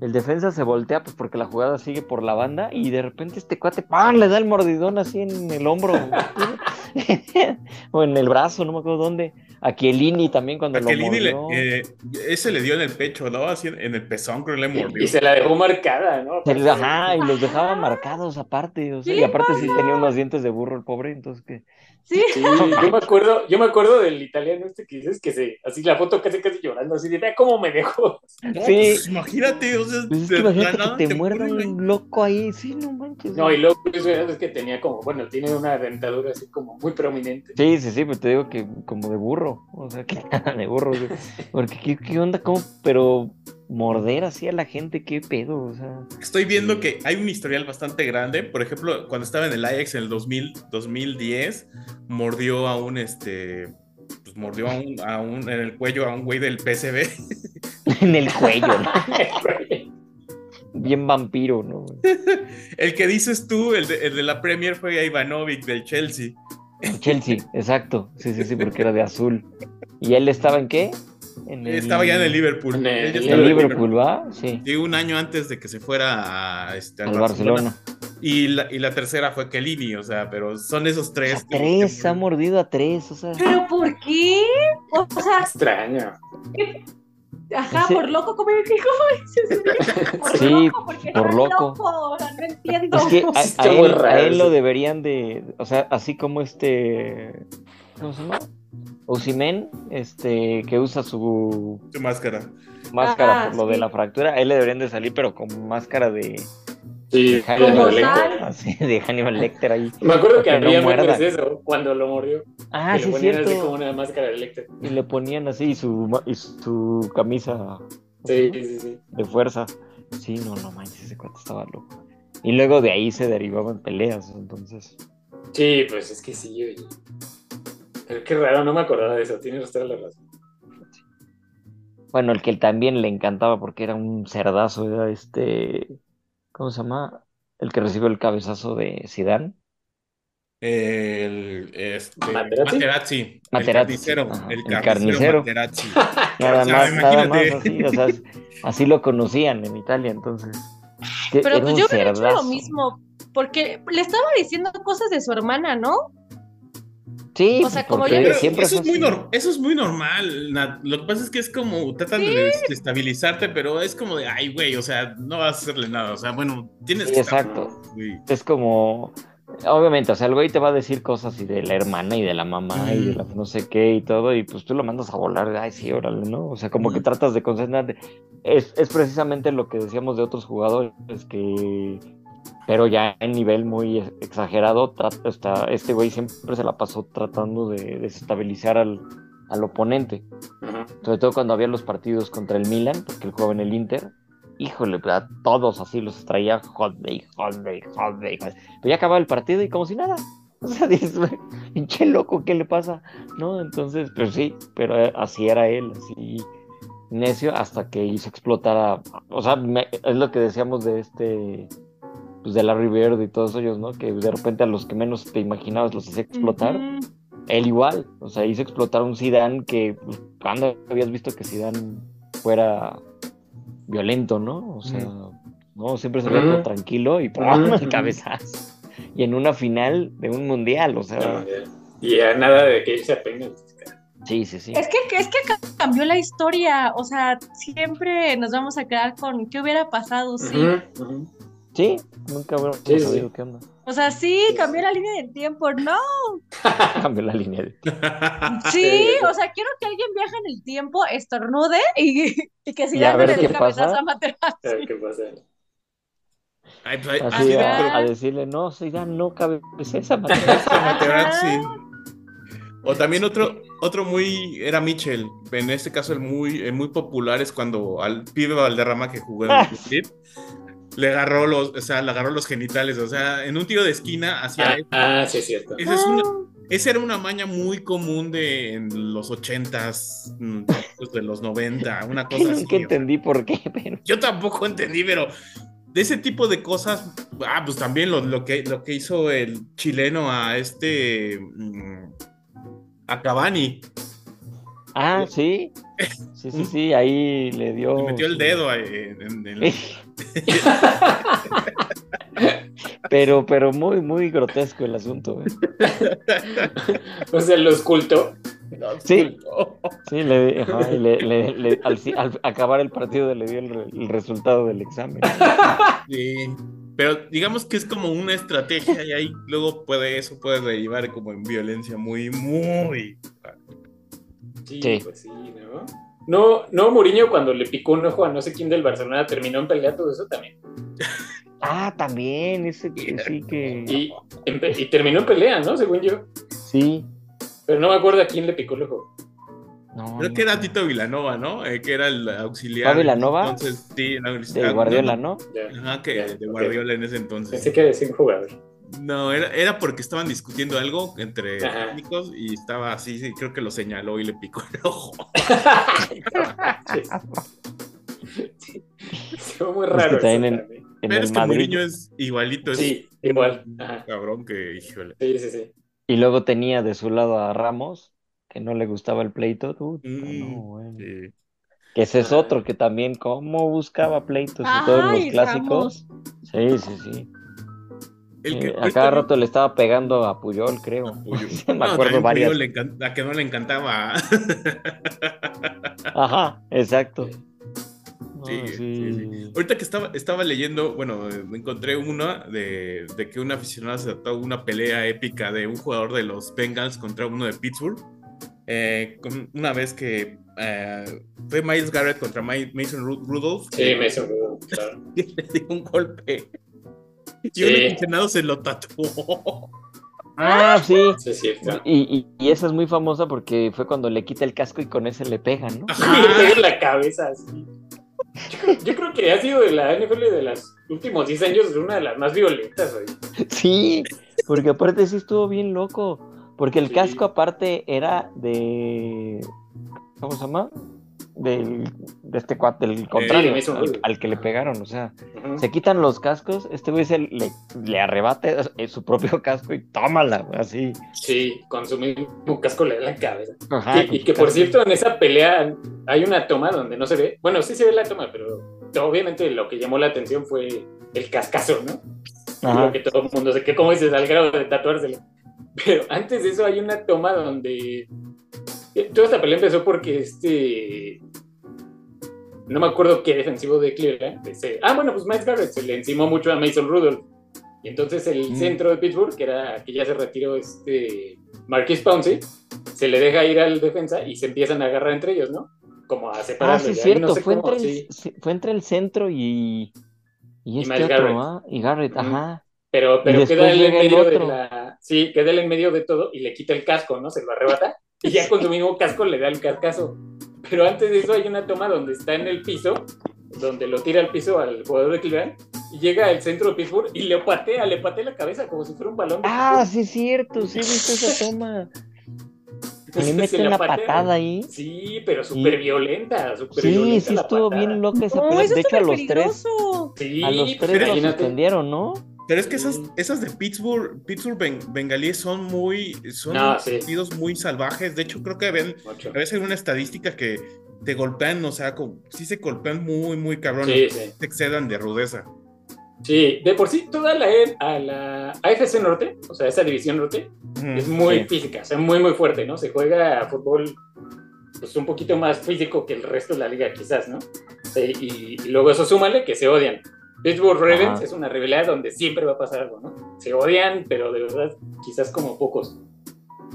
el defensa se voltea pues porque la jugada sigue por la banda y de repente este cuate ¡pam! le da el mordidón así en el hombro [laughs] o en el brazo, no me acuerdo dónde. A Chiellini también cuando A Chiellini le- lo mordió. eh, ese le dio en el pecho, ¿no? Así en, en el pezón, creo que le mordió. Y se la dejó marcada, ¿no? Ajá, y los dejaba marcados aparte, o sea, ¿Qué y aparte sí tenía unos dientes de burro el pobre, entonces que Sí. Sí, yo me acuerdo, yo me acuerdo del italiano este que dices que se, así la foto casi casi llorando, así de vea cómo me dejó. No, Sí. pues, imagínate, o sea, Pues es que de imagínate nada que te te muerda un loco ahí, sí, no manches. No, y luego eso es que tenía como, bueno, tiene una dentadura así como muy prominente. Sí, sí, sí, pero te digo que como de burro, o sea, [laughs] que de burro, porque qué, qué onda, cómo, pero morder así a la gente, qué pedo, o sea, Estoy viendo que hay un historial bastante grande. Por ejemplo, cuando estaba en el Ajax en el 2000, 2010, mordió a un este. Pues mordió a un, a un- en el cuello a un güey del PSV. [laughs] en el cuello, ¿no? bien vampiro, ¿no? [laughs] El que dices tú, el de, el de la Premier, fue a Ivanovic del Chelsea. Chelsea, exacto, sí, sí, sí, porque era de azul. ¿Y él estaba en qué? En Estaba ya en el Liverpool. En el Liverpool, ¿va? Sí, Sí, un año antes de que se fuera a, este, al al Barcelona. Y la, y la tercera fue Kellini, o sea, pero son esos tres. tres, que- ha mordido a tres, o sea. ¿Pero por qué? O sea, Extraño. ajá, Ese- por loco, como dices. [laughs] [laughs] Por Sí, loco, porque por está loco. O sea, no entiendo. Es que a, a él, a él lo deberían de, o sea, así como este, ¿cómo se llama? Osimen, este, que usa su Su máscara. máscara por lo de la fractura, a él le deberían de salir, pero con máscara de, Sí, de Hannibal. Lecter, [laughs] así, de Hannibal Lecter ahí. Me acuerdo que no había memes de eso cuando lo mordió. Ah, que sí, le ponían así como cierto. una máscara de Lecter. Y le ponían así su, ma- y su camisa Sí, sí, sí. de fuerza. Sí, no, no manches, ese cuate estaba loco. Y luego de ahí se derivaban peleas, entonces. Sí, pues es que sí, oye. Pero qué raro, no me acordaba de eso. Tienes toda la razón. Bueno, el que también le encantaba porque era un cerdazo, era este, ¿cómo se llama? El que recibió el cabezazo de Zidane. El, este, Materazzi. Materazzi. El carnicero. ajá, El el carnicero, carnicero. Materazzi. [laughs] Nada O sea, más, nada más así, o sea, es- así lo conocían en Italia, entonces. Pero pues yo hubiera hecho lo mismo, porque le estaba diciendo cosas de su hermana, ¿no? Sí, O sea, pues, como porque yo- siempre eso, es muy eso es muy normal. Nat. Lo que pasa es que es como tratan de desestabilizarte, pero es como de, ay, güey, o sea, no vas a hacerle nada. O sea, bueno, tienes Sí, que exacto. Es como, obviamente, o sea, el güey te va a decir cosas y de la hermana y de la mamá y de la no sé qué y todo, y pues tú lo mandas a volar, ay, sí, órale, ¿no? O sea, como que tratas de concentrarte. Es, es precisamente lo que decíamos de otros jugadores, que, pero ya en nivel muy ex- exagerado, trata, está, este güey siempre se la pasó tratando de desestabilizar al, al oponente. Sobre todo cuando había los partidos contra el Milan, porque él jugaba en el Inter. Híjole, pues, a todos así los traía jode jode jode jode. Pero ya acababa el partido y como si nada. [laughs] O sea, dices, pinche loco, ¿qué le pasa? ¿No? Entonces, pues sí, pero eh, así era él, así necio, hasta que hizo explotar a. O sea, me- es lo que decíamos de este. Pues de Larry Bird y todos ellos, ¿no? Que de repente a los que menos te imaginabas los hacía explotar él igual, o sea, hizo explotar un Zidane que pues, cuando habías visto que Zidane fuera violento, ¿no? O sea, no, siempre se ve tranquilo y ¡pum! [laughs] El cabezazo. Y en una final de un mundial, o sea, ya. Y a nada de que irse a penaltis. sí, sí, sí. Es que, es que ca- cambió la historia, o sea, siempre nos vamos a quedar con qué hubiera pasado, sí. Sí, nunca hubiéramos Sí, sí, sabido sí. qué onda. O sea, sí, cambió la línea del tiempo, ¿no? [laughs] Cambió la línea. de- [laughs] Sí, o sea, quiero que alguien viaje en el tiempo, estornude y, y que si Y a ver le qué dé cabezazo a Materazzi. A ver qué pasa. Ay, pues, Así pero- a, a decirle, no, Zidane, no cabe esa Materazzi. [laughs] O también otro, otro muy, era Mitchell, en este caso el muy, el muy popular es cuando al pibe Valderrama que jugó en el le agarró los, o sea, le agarró los genitales, o sea, en un tiro de esquina hacia Ah, él. ah, sí, es cierto. Esa, es una, esa era una maña muy común de en los ochentas, mm, de los noventa, una cosa así. nunca entendí por qué, pero Yo tampoco entendí, pero de ese tipo de cosas, ah, pues también lo, lo que, lo que hizo el chileno a este, mm, a Cavani, Ah, sí. [laughs] Sí, sí, sí, ahí le dio. le metió el dedo ahí en. [laughs] pero, pero muy, muy grotesco el asunto. O sea, lo ocultó. Sí, sí, le, ajá, y le- le- le- al, acabar el partido le dio el, re- el resultado del examen. Sí. Pero digamos que es como una estrategia y ahí luego puede eso puede derivar como en violencia muy, muy... Sí, Sí. pues sí, ¿no? No, no, Mourinho cuando le picó un ojo a no sé quién del Barcelona terminó en pelea, todo eso también. Ah, también, ese que sí que. Y, terminó en pelea, ¿no? Según yo. Sí. Pero no me acuerdo a quién le picó el ojo. No, Creo no. que era Tito Vilanova, ¿no? Eh, que era el auxiliar. ¿Ah, Vilanova? Entonces, sí, el De Guardiola, ¿no? Ya. Ajá, que de. Guardiola en ese entonces. Pensé que decía un jugador. No, era, era porque estaban discutiendo algo entre Ajá. técnicos y estaba así, sí, creo que lo señaló y le picó el ojo. Sí. Muy Es que raro. en- también. En Pero el es que Madrid. Mourinho es igualito, es Sí, igual. Ajá. cabrón que, híjole. Sí, sí, sí. Y luego tenía de su lado a Ramos, que no le gustaba el pleito. Puta, Mm, no, bueno. sí. Que ese es otro que también, ¿cómo buscaba pleitos y todos los clásicos? Sí, sí, sí. El que Eh, a cada rato le estaba pegando a Puyol, creo. a [laughs] Puyol. Me No, acuerdo varias. Puyol le a que no le encantaba. [laughs] Ajá, exacto. Sí, sí. sí, sí. Ahorita que estaba, estaba leyendo, bueno, eh, me encontré una de, de que un aficionado se trató una pelea épica de un jugador de los Bengals contra uno de Pittsburgh. Eh, con- una vez que eh, fue Miles Garrett contra Ma- Mason Ru- Rudolph. Sí, hizo ruido, claro. y [laughs] le dio un golpe. Y Sí. un aficionado se lo tatuó. Ah, sí. Y, y, y esa es muy famosa porque fue cuando le quita el casco y con ese le pega, ¿no? Y le pega en la cabeza así. Yo creo, yo creo que ha sido de la NFL de los últimos 10 años una de las más violentas. hoy. Sí, porque aparte sí estuvo bien loco. Porque el Sí. casco aparte era de. ¿Cómo se llama? Del, de este cuate, del contrario, al, que le pegaron. O sea, se quitan los cascos, este güey se le, le arrebata eh, su propio casco y tómala, güey, así. Sí, con su mismo casco le da la cabeza. Ajá, y que por cierto, en esa pelea hay una toma donde no se ve. Bueno, sí se ve la toma, pero obviamente lo que llamó la atención fue el cascazo, ¿no? Ajá. Lo que todo el mundo se que como dices, al grado de tatuárselo. Pero antes de eso hay una toma donde toda esta pelea empezó porque este no me acuerdo qué defensivo de Cleveland dice, ah bueno pues Miles Garrett se le encimó mucho a Mason Rudolph y entonces el Mm. centro de Pittsburgh que era que ya se retiró este Marquis Pouncey se le deja ir al defensa y se empiezan a agarrar entre ellos no como a Ah, separarlos sí, es ahí cierto, no sé fue, cómo, entre el, sí. sí, fue entre el centro y. Y Y este Miles otro, Garrett. ¿ah? Y Garrett, ajá. Pero, pero queda él en medio de la. Sí, queda él en medio de todo y le quita el casco, ¿no? Se lo arrebata. Y ya con su mismo casco le da el carcazo. Pero antes de eso hay una toma donde está en el piso, donde lo tira al piso al jugador de Cleveland, y llega al centro de Pittsburgh y le patea, le patea la cabeza como si fuera un balón. de Ah, sí, es cierto, sí, he visto esa toma. Le Entonces, mete se la patea. patada ahí. Sí, pero súper violenta, súper Sí, violenta sí la estuvo patada. bien loca esa No, pelea. eso De hecho, a los tres. Sí, a los pues tres los suspendieron, ¿no? Pero es que esas, esas de Pittsburgh, Pittsburgh ben- bengalíes son muy, son No, sí. partidos muy salvajes. De hecho, creo que ven, a veces hay una estadística que te golpean, o sea, como, sí se golpean muy, muy cabrón. Sí, sí. Se excedan de rudeza. Sí, de por sí toda la, a la AFC Norte, o sea, esa división norte, Ujú, es muy física, o sea, muy, muy fuerte, ¿no? Se juega fútbol pues un poquito más físico que el resto de la liga, quizás, ¿no? Y, y luego eso súmale que se odian. Pittsburgh Ravens Ajá. es una rivalidad donde siempre va a pasar algo, ¿no? Se odian, pero de verdad, quizás como pocos.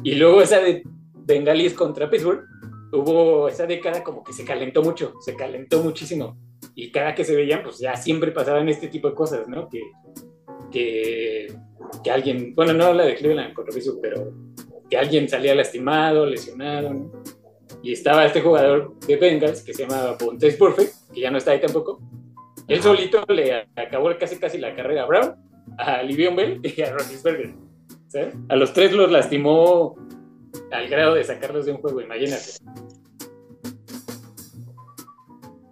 Y luego esa de Bengalis contra Pittsburgh, hubo esa década como que se calentó mucho, se calentó muchísimo. Y cada que se veían, pues ya siempre pasaban este tipo de cosas, ¿no? Que, que, que alguien, bueno, no la de Cleveland contra Pittsburgh, pero que alguien salía lastimado, lesionado, ¿no? Y estaba este jugador de Bengals que se llama Bontes Perfect, que ya no está ahí tampoco. Él solito le acabó casi casi la carrera a Brown, a Livion Bell y a Roethlisberger. ¿sabes? A los tres los lastimó al grado de sacarlos de un juego, imagínate.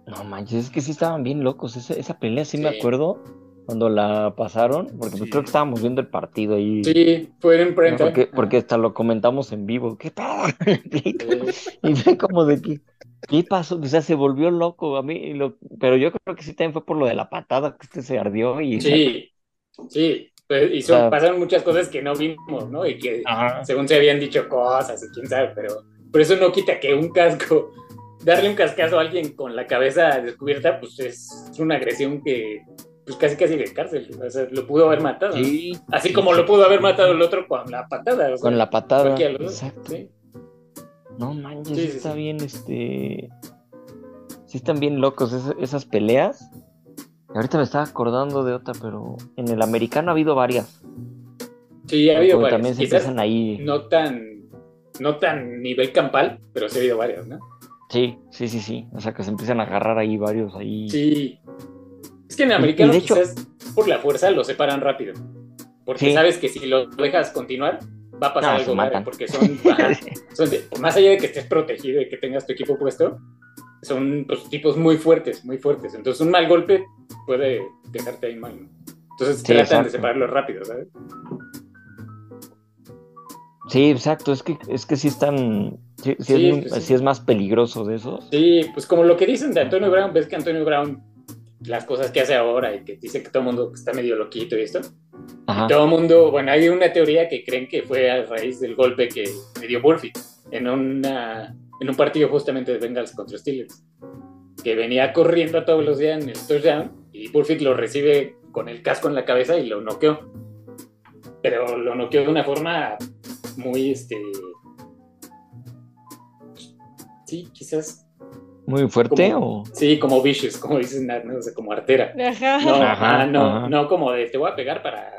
No manches, es que sí estaban bien locos. Esa, esa pelea sí, me acuerdo cuando la pasaron, porque pues Sí. creo que estábamos viendo el partido ahí. Sí, fue en. Porque, porque hasta lo comentamos en vivo. ¿Qué pedo? [laughs] Y fue como de que, ¿qué pasó? O sea, se volvió loco a mí. lo- pero yo creo que sí también fue por lo de la patada, que este se ardió y. Sí, sí. Pues, y son- O sea- pasaron muchas cosas que no vimos, ¿no? Y que Ajá. según se habían dicho cosas y quién sabe, pero, pero eso no quita que un casco, darle un cascazo a alguien con la cabeza descubierta, pues es una agresión que, pues casi casi de cárcel, o sea, lo pudo haber matado. ¿no? Sí, Así sí, como sí. lo pudo haber matado el otro con la patada. o sea, Con la patada. Exacto. No manches, Sí, está sí. bien, este. Sí están bien locos esas, esas peleas. Ahorita me estaba acordando de otra, pero en el americano ha habido varias. Sí, ha habido varias. también se Quizás empiezan ahí. no tan, no tan nivel campal, pero sí ha habido varias, ¿no? Sí, sí, sí, sí. O sea que se empiezan a agarrar ahí varios ahí. Sí. Es que en americano y de hecho- quizás por la fuerza lo separan rápido. Porque Sí. sabes que si lo dejas continuar, va a pasar No, algo matan. Porque son, ajá, [laughs] son de- más allá de que estés protegido y que tengas tu equipo puesto, son pues, tipos muy fuertes, muy fuertes. Entonces un mal golpe puede dejarte ahí mal. ¿no? Entonces Sí, tratan exacto. de separarlo rápido, ¿sabes? Sí, exacto. Es que, es que sí están. Sí, sí Sí, es, sí es más peligroso de esos. Sí, pues como lo que dicen de Antonio Brown, ves que Antonio Brown, las cosas que hace ahora y que dice que todo el mundo está medio loquito y esto. Todo el mundo, bueno, hay una teoría que creen que fue a raíz del golpe que le dio Murphy en, una, en un partido justamente de Bengals contra Steelers, que venía corriendo todos los días en el touchdown y Burfict lo recibe con el casco en la cabeza y lo noqueó. Pero lo noqueó de una forma muy, este... Sí, quizás... Muy fuerte Como- o. Sí, como vicious, como dicen, ¿no? Sea, como artera. Ajá. No, Ajá, no, ajá. no como de te voy a pegar para,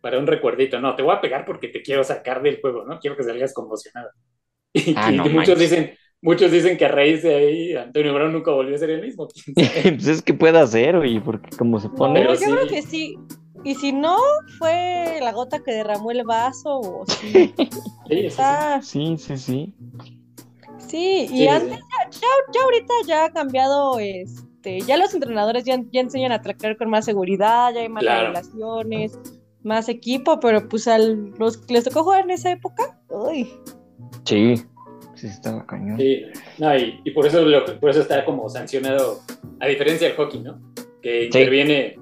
para un recuerdito, no, te voy a pegar porque te quiero sacar del juego, ¿no? Quiero que salgas conmocionado. [laughs] Y, Ah, y no muchos manches. dicen, muchos dicen que a raíz de ahí Antonio Brown nunca volvió a ser el mismo. [laughs] [laughs] pues es que puede hacer, oye, porque como se No, pone. Pero yo sí. creo que sí. Y si no, fue la gota que derramó el vaso o sí. Sí, sí, sí. Ah, Sí, sí, sí. Sí, y Sí, antes ya, ya, ya ahorita ya ha cambiado, este, ya los entrenadores ya, ya enseñan a tratar con más seguridad, ya hay más Claro. regulaciones, más equipo, pero pues a los que les tocó jugar en esa época, uy, Sí. Sí, estaba cañón. Sí, no, y, y por, eso lo- por eso está como sancionado, a diferencia del hockey, ¿no? Que interviene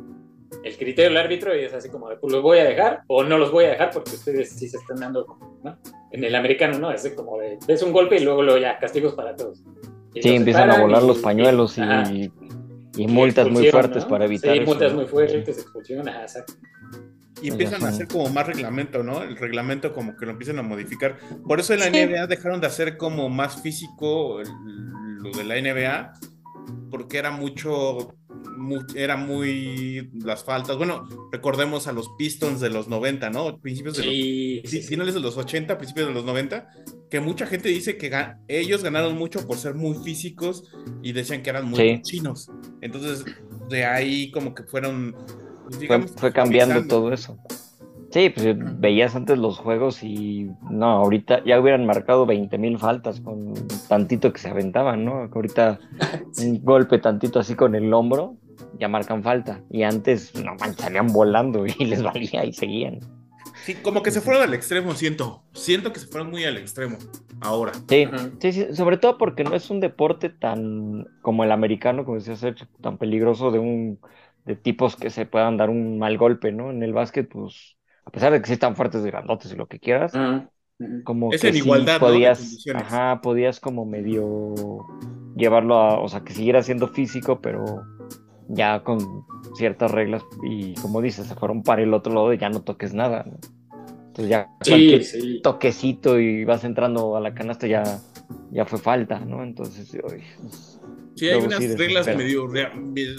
el criterio del árbitro y es así como pues los voy a dejar o no los voy a dejar porque ustedes sí se están dando, ¿no? En el americano, ¿no? Es como de, ves un golpe y luego, luego ya, castigos para todos. Y Sí, empiezan a volar y- los pañuelos y, y, y multas muy fuertes ¿no? para evitar Sí, eso. multas ¿no? muy fuertes, expulsión, ajá, exacto. Y empiezan a hacer como más reglamento, ¿no? El reglamento como que lo empiezan a modificar. Por eso en la Sí. NBA dejaron de hacer como más físico el- lo de la NBA, porque era mucho, mu- era muy las faltas. Bueno, recordemos a los Pistons de los 90, ¿no? Principios de los Sí, sí, sí, sí. finales de los 80, principios de los 90, que mucha gente dice que ga- ellos ganaron mucho por ser muy físicos y decían que eran muy Sí. chinos. Entonces, de ahí como que fueron, pues, Fue, digamos, fue cambiando suavizando. todo eso. Sí, pues veías antes los juegos y no, ahorita ya hubieran marcado 20 mil faltas con tantito que se aventaban, ¿no? Ahorita [laughs] un golpe tantito así con el hombro, ya marcan falta. Y antes, no manches, salían volando y [laughs] les valía y seguían. Sí, como que se fueron al extremo, siento. Siento que se fueron muy al extremo ahora. Sí, sí, sí, sobre todo porque no es un deporte tan como el americano, como decía Sergio, tan peligroso de un de tipos que se puedan dar un mal golpe, ¿no? En el básquet, pues, a pesar de que sí están fuertes y grandotes y lo que quieras, como Es que en sí igualdad, ¿no? de podías, condiciones. ajá, podías como medio llevarlo a, o sea, que siguiera siendo físico, pero ya con ciertas reglas y como dices, se fueron para el otro lado y ya no toques nada, ¿no? Entonces ya Sí, cualquier sí. toquecito y vas entrando a la canasta ya, ya fue falta, ¿no? Entonces, uy, Sí, hay unas sí reglas medio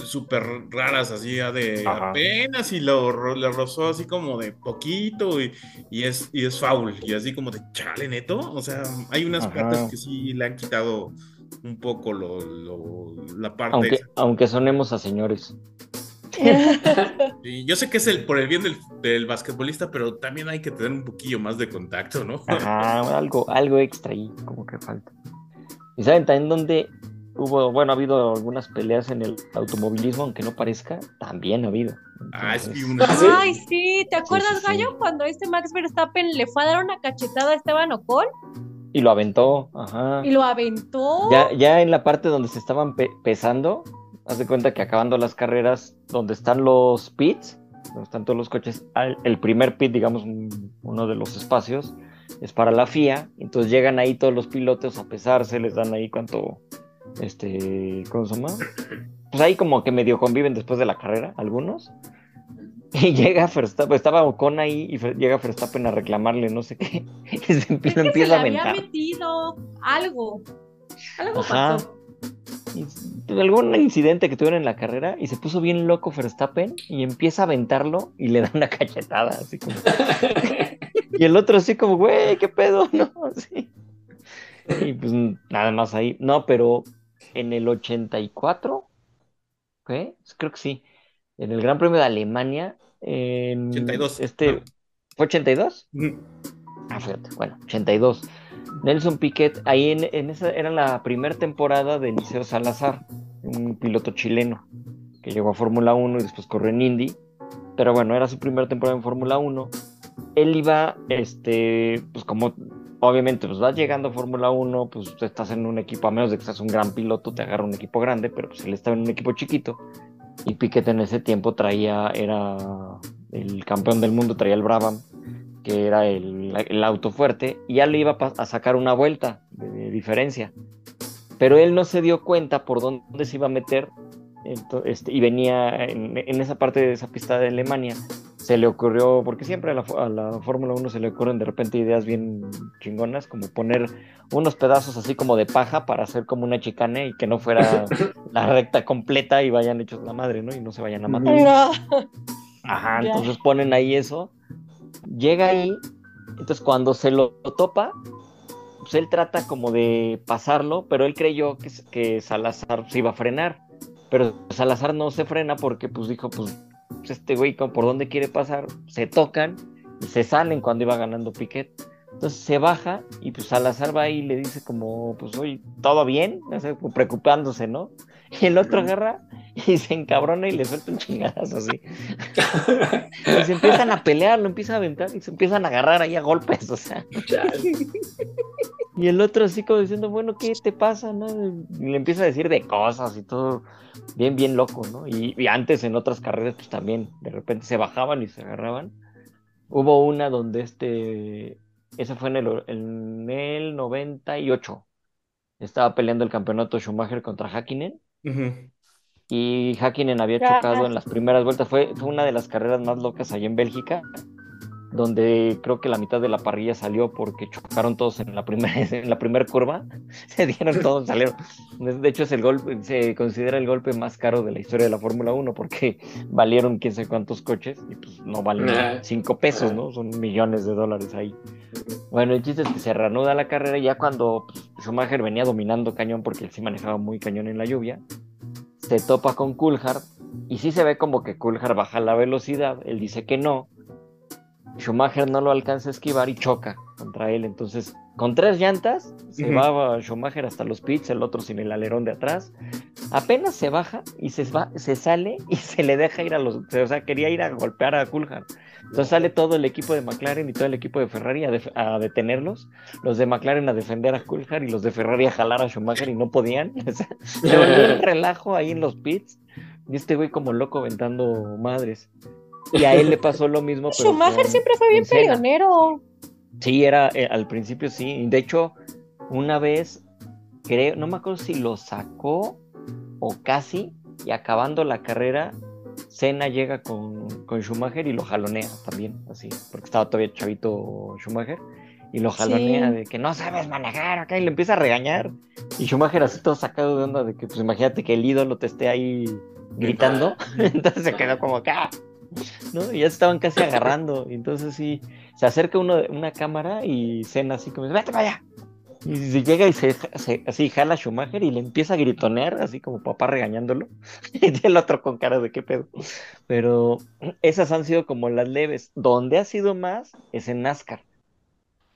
súper raras, así ya de Ajá. apenas y lo le rozó así como de poquito y, y es, y es foul. Y así como de chale, neto. O sea, hay unas Ajá. partes que sí le han quitado un poco lo, lo- la parte. aunque, esa. aunque sonemos a señores. Yo sé que es el por el bien del, del basquetbolista, pero también hay que tener un poquillo más de contacto, ¿no? Ajá, algo, algo extra ahí, como que falta. Y saben también donde hubo, bueno, ha habido algunas peleas en el automovilismo, aunque no parezca, también ha habido. Ah, una. Ay, sí, ¿te acuerdas, sí, sí. Gallo, cuando este Max Verstappen le fue a dar una cachetada a Esteban Ocon Y lo aventó, ajá. y lo aventó? Ya, ya en la parte donde se estaban pe- pesando, haz de cuenta que acabando las carreras, donde están los pits, donde están todos los coches, el primer pit, digamos, un- uno de los espacios, es para la FIA, entonces llegan ahí todos los pilotos a pesarse, les dan ahí cuánto, este, ¿cómo se llama? Pues ahí como que medio conviven después de la carrera, algunos. [laughs] Y llega Verstappen, estaba Ocon ahí y llega Verstappen a reclamarle no sé qué, [laughs] y se Es empieza, que se empieza a había aventar. metido algo. Algo Ajá. pasó. Algún incidente que tuvieron en la carrera y se puso bien loco Verstappen y empieza a aventarlo y le da una [laughs] cachetada, así como. y el otro así como, güey, ¿qué pedo? No, así. Y pues nada más ahí. No, pero en el 84, ¿qué? Creo que sí. En el Gran Premio de Alemania, en 82. este, ¿fue 82? Ujú. Ah, fíjate, bueno, 82. Nelson Piquet, ahí en, en esa era la primera temporada de Liceo Salazar, un piloto chileno que llegó a Fórmula 1 y después corrió en Indy. Pero bueno, era su primera temporada en Fórmula 1. Él iba, este, pues como obviamente, pues vas llegando a Fórmula 1, pues estás en un equipo, a menos de que seas un gran piloto, te agarra un equipo grande, pero pues él estaba en un equipo chiquito. Y Piquet en ese tiempo traía, era el campeón del mundo, traía el Brabham que era el, el auto fuerte, y ya le iba a, sacar una vuelta de, diferencia. Pero él no se dio cuenta por dónde se iba a meter, este, y venía en, en esa parte de esa pista de Alemania. Se le ocurrió, porque siempre a la, fo- a la Fórmula 1 se le ocurren de repente ideas bien chingonas, como poner unos pedazos así como de paja para hacer como una chicane y que no fuera [laughs] la recta completa y vayan hechos la madre, ¿no? Y no se vayan a matar. No. Ajá, entonces ponen ahí eso, llega ahí, entonces cuando se lo topa, pues él trata como de pasarlo, pero él creyó que, que Salazar se iba a frenar, pero Salazar no se frena porque pues dijo, pues pues, este güey por dónde quiere pasar, se tocan y se salen cuando iba ganando Piquet. Entonces se baja y pues Salazar va ahí y le dice como, pues oye, ¿todo bien? O sea, preocupándose, ¿no? Y el otro agarra y se encabrona y le suelta un chingadazo así. Y se empiezan a pelear, lo empieza a aventar y se empiezan a agarrar ahí a golpes, o sea. Y el otro así como diciendo, bueno, ¿qué te pasa? no? Y le empieza a decir de cosas y todo, bien, bien loco, ¿no? Y, y antes en otras carreras, pues también, de repente se bajaban y se agarraban. Hubo una donde este, esa fue en el, en el 98. Estaba peleando el campeonato Schumacher contra Hakkinen Ujú. y Hakkinen había chocado en las primeras vueltas. Fue, fue una de las carreras más locas allá en Bélgica, donde creo que la mitad de la parrilla salió porque chocaron todos en la primera [laughs] en la primera curva. [laughs] Se dieron todos, salieron. De hecho, es el golpe, se considera el golpe más caro de la historia de la Fórmula 1 porque [laughs] valieron quién sabe cuántos coches y pues no valen cinco pesos, ¿no? Son millones de dólares ahí. Bueno, el chiste es que se reanuda la carrera ya cuando pues, Schumacher venía dominando cañón porque él sí manejaba muy cañón en la lluvia, se topa con Coulthard y sí se ve como que Coulthard baja la velocidad, él dice que no, Schumacher no lo alcanza a esquivar y choca contra él, entonces con tres llantas se Ujú. va Schumacher hasta los pits, el otro sin el alerón de atrás, apenas se baja y se, va, se sale y [laughs] se le deja ir a los, o sea, quería ir a golpear a Coulthard. Entonces sale todo el equipo de McLaren y todo el equipo de Ferrari a, detenerlos, los de McLaren a defender a Coulthard y los de Ferrari a jalar a Schumacher y no podían. [laughs] O sea, se volvió un [laughs] relajo ahí en los pits y este güey como loco aventando madres. Y a él le pasó lo mismo. pero Schumacher con- siempre fue bien peleonero. Sí, era eh, al principio sí. De hecho, una vez, creo, no me acuerdo si lo sacó o casi, y acabando la carrera, Senna llega con, con Schumacher y lo jalonea también, así, porque estaba todavía chavito Schumacher, y lo jalonea Sí. de que no sabes manejar acá, y le empieza a regañar. Y Schumacher así todo sacado de onda de que, pues imagínate que el ídolo te esté ahí gritando, [laughs] entonces se quedó como acá. ¿No? Y ya se estaban casi agarrando. Y entonces sí, se acerca uno de una cámara y Cena así como, vete para allá. Y se llega y se, se- así jala a Schumacher y le empieza a gritonear, así como papá regañándolo. [laughs] Y el otro con cara de qué pedo. Pero esas han sido como las leves. Donde ha sido más es en NASCAR.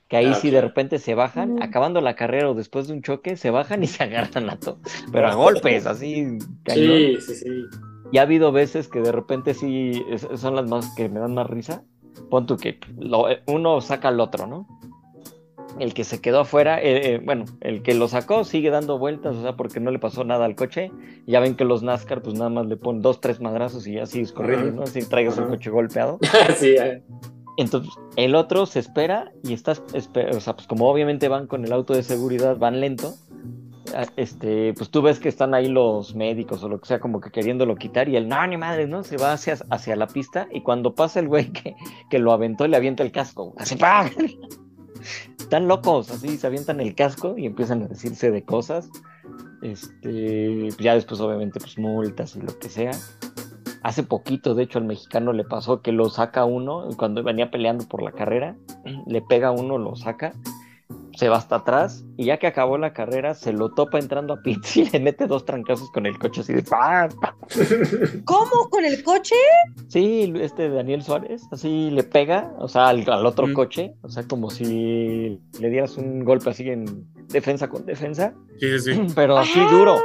Que ahí Ah, sí de repente se bajan, acabando la carrera o después de un choque, se bajan y se agarran a todos. Pero a golpes, así. cañón. Sí, sí, sí. Y ha habido veces que de repente sí es- son las más que me dan más risa. Pon tú que lo- uno saca al otro, ¿no? El que se quedó afuera, eh, eh, bueno, el que lo sacó sigue dando vueltas, o sea, porque no le pasó nada al coche. Ya ven que los NASCAR, pues nada más le ponen dos, tres madrazos y ya sigues corriendo, Ajá. ¿no? Así traigas el Ajá. coche golpeado. [laughs] sí, eh. Entonces, el otro se espera y está, espe- o sea, pues como obviamente van con el auto de seguridad, van lento, este, pues tú ves que están ahí los médicos o lo que sea, como que queriéndolo quitar y él, no, ni madre, ¿no? Se va hacia, hacia la pista y cuando pasa el güey que, que lo aventó, le avienta el casco, así, ¡pam! [laughs] Están locos, así, se avientan el casco y empiezan a decirse de cosas. Este, ya después obviamente pues multas y lo que sea. Hace poquito, de hecho, al mexicano le pasó que lo saca uno cuando venía peleando por la carrera, le pega uno, lo saca, se va hasta atrás y ya que acabó la carrera, se lo topa entrando a pits [laughs] y le mete dos trancazos con el coche así de ¡pam! ¿Cómo? ¿Con el coche? Sí, este Daniel Suárez, así le pega, o sea, al, al otro Mm. coche, o sea, como si le dieras un golpe así en defensa con defensa, Sí, sí, sí. [clears throat] pero así Ajá. duro.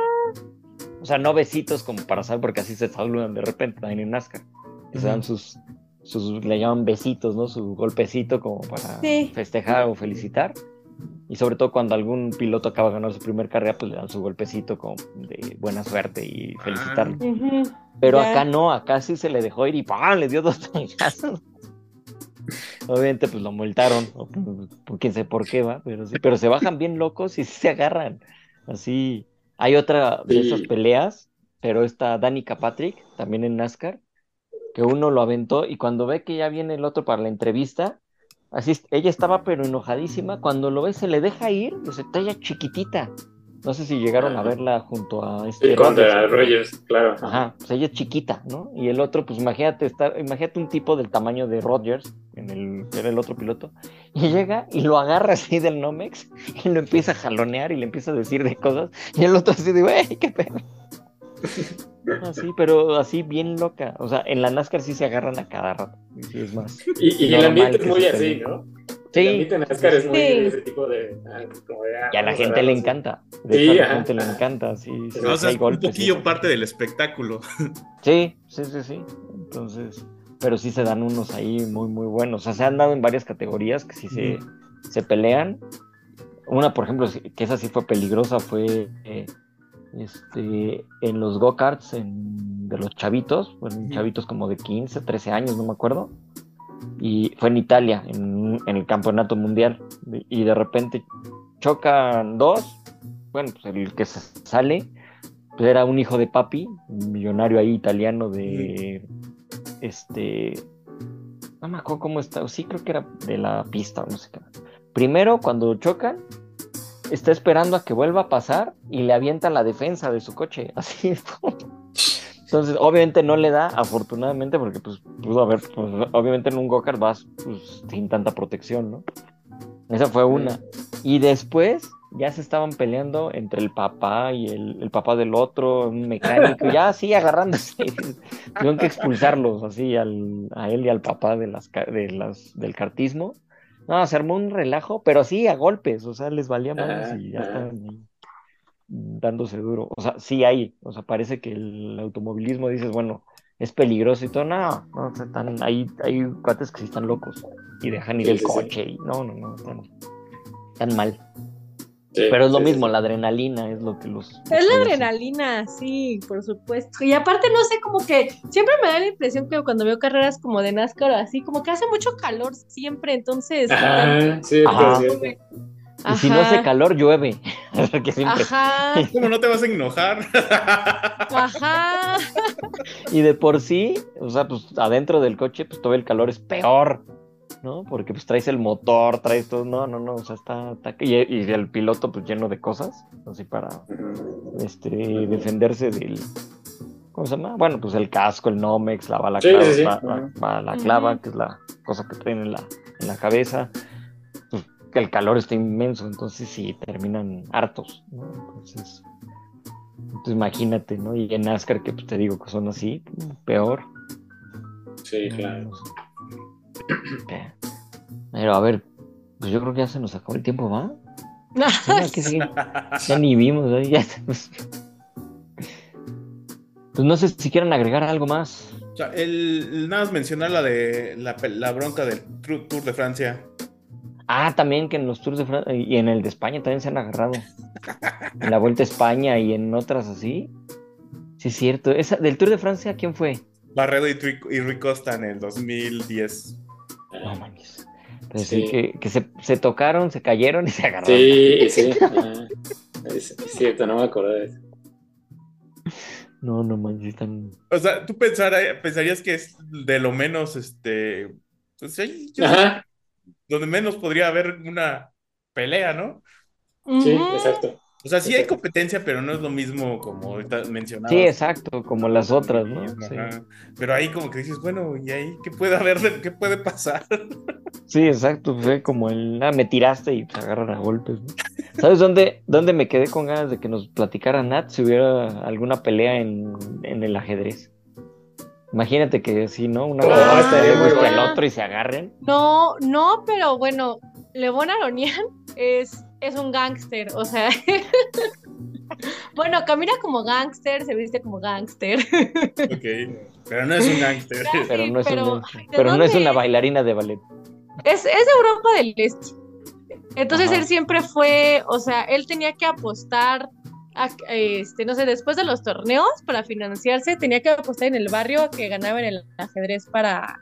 O sea, no besitos como para saber, porque así se saludan de repente también en NASCAR. Que se dan sus, sus, le llaman besitos, ¿no? Su golpecito como para Sí. festejar o felicitar. Y sobre todo cuando algún piloto acaba de ganar su primer carrera, pues le dan su golpecito como de buena suerte y felicitarlo. Ujú. Pero Ya. acá no, acá sí se le dejó ir y ¡pam! le dio dos trancazos. [laughs] Obviamente, pues lo multaron, o por, por quién sabe por qué va, pero sí, pero se bajan bien locos y se agarran. Así, hay otra de Sí. esas peleas, pero está Danica Patrick, también en NASCAR, que uno lo aventó y cuando ve que ya viene el otro para la entrevista, así, ella estaba pero enojadísima, cuando lo ve se le deja ir, se está ella chiquitita. No sé si llegaron a verla junto a este Sí, contra. Rogers, claro. Ajá, pues ella es chiquita, ¿no? Y el otro, pues imagínate estar, imagínate un tipo del tamaño de Rodgers, en el, era el otro piloto, y llega y lo agarra así del Nomex y lo empieza a jalonear y le empieza a decir de cosas, y el otro así de, güey, qué pedo. [laughs] Así, pero así bien loca. O sea, en la NASCAR sí se agarran a cada rato. Y sí es más. Y, y el ambiente es muy así. ¿no? El Sí, ambiente en NASCAR es muy Sí. de ese tipo de. ah, como de, ah, y a la gente le encanta. De Sí, hecho, a la gente le encanta. Sí, sí, O sí, sea, hay es un golpes poquillo parte del espectáculo. [laughs] Sí, sí, sí, sí. Entonces, pero sí se dan unos ahí muy, muy buenos. O sea, se han dado en varias categorías que sí se, se pelean. Una, por ejemplo, sí- que esa sí fue peligrosa, fue eh, este, en los go-karts de los chavitos, bueno, chavitos como de 15, 13 años, no me acuerdo. Y fue en Italia, en, en el campeonato mundial. Y de repente chocan dos. Bueno, pues el que se sale pues era un hijo de papi, un millonario ahí italiano de este no me acuerdo cómo está, sí creo que era de la pista o no sé qué. Primero cuando chocan está esperando a que vuelva a pasar y le avienta la defensa de su coche, [laughs] así. Entonces, obviamente no le da, afortunadamente, porque pues pudo haber, pues, obviamente en un go-kart vas pues, sin tanta protección, ¿no? Esa fue una. Y después ya se estaban peleando entre el papá y el, el papá del otro, un mecánico, ya así agarrándose. Tuvieron que expulsarlos así al, a él y al papá de las, de las, del cartismo. No, se armó un relajo, pero sí a golpes, o sea, les valía más y ya Ah, ah. estaban dándose duro. O sea, sí hay, o sea, parece que el automovilismo dices, bueno, es peligroso y todo. No, no, o sea, están, hay, hay cuates que sí están locos y dejan ir Sí, el sí, sí. coche y no, no, no, están, están mal. Sí, Pero es lo sí, mismo, sí. la adrenalina es lo que los... Es la adrenalina, sí, por supuesto. Y aparte, no sé, como que siempre me da la impresión que cuando veo carreras como de NASCAR o así, como que hace mucho calor siempre, entonces. Ajá, cierto, Ajá. Y si no hace calor, llueve. [laughs] que siempre. Ajá, ¿Cómo no te vas a enojar? ajá. Y de por sí, o sea, pues adentro del coche, pues todo el calor es peor, ¿no? Porque pues traes el motor, traes todo, no, no, no, o sea, está, está- y, y el piloto pues lleno de cosas, así para este, defenderse del, ¿cómo se llama? Bueno, pues el casco, el Nomex, la bala Sí, clava, sí, sí. la, la- Ujú. la- la clava, que es la cosa que traen en la, en la cabeza, pues que el calor está inmenso, entonces sí, terminan hartos, ¿no? Entonces, entonces imagínate, ¿no? Y en NASCAR que pues, te digo que son así, peor. Sí, claro. [clears throat] Pero a ver, pues yo creo que ya se nos acabó el tiempo, ¿va? Ya, ni vimos, ¿eh? ya estamos- Pues no sé si quieren agregar algo más. O sea, el, nada más mencionar la de la, bronca del Tour de Francia. Ah, también que en los Tours de Francia y en el de España también se han agarrado. En la Vuelta a España y en otras así. Sí, es cierto. Esa, del Tour de Francia, ¿quién fue? Barredo y, y Rui Costa en el 2010. No sí, Sí. que, que se, se tocaron, se cayeron y se agarraron. Sí, sí. ajá. Es, es cierto, no me acuerdo de eso. No, no manches, están. O sea, tú pensara- pensarías que es de lo menos, este, pues sí, yo- Ajá, donde menos podría haber una pelea, ¿no? sí, exacto. O sea, sí hay competencia, pero no es lo mismo como ahorita mencionabas. Sí, exacto, como las otras, ¿no? Sí. Pero ahí como que dices, bueno, ¿y ahí qué puede haber? de- ¿Qué puede pasar? [laughs] Sí, exacto, fue como el, ah, me tiraste y se agarran a golpes, ¿no? ¿Sabes dónde, dónde me quedé con ganas de que nos platicara Nat si hubiera alguna pelea en, en el ajedrez? Imagínate que sí, ¿no? Una Ah, jugadora estaría al otro y se agarren. No, no, pero bueno, Levon Aronian [laughs] es, es un gángster, o sea. [laughs] bueno, camina como gángster, se viste como gángster. Ok, pero no es un gángster. [laughs] Pero no es, pero, un- ay, ¿de pero no es una bailarina de ballet. Es, es de Europa del Este. Entonces Ajá. él siempre fue, o sea, él tenía que apostar, a- este, no sé, después de los torneos para financiarse, tenía que apostar en el barrio que ganaba en el ajedrez para,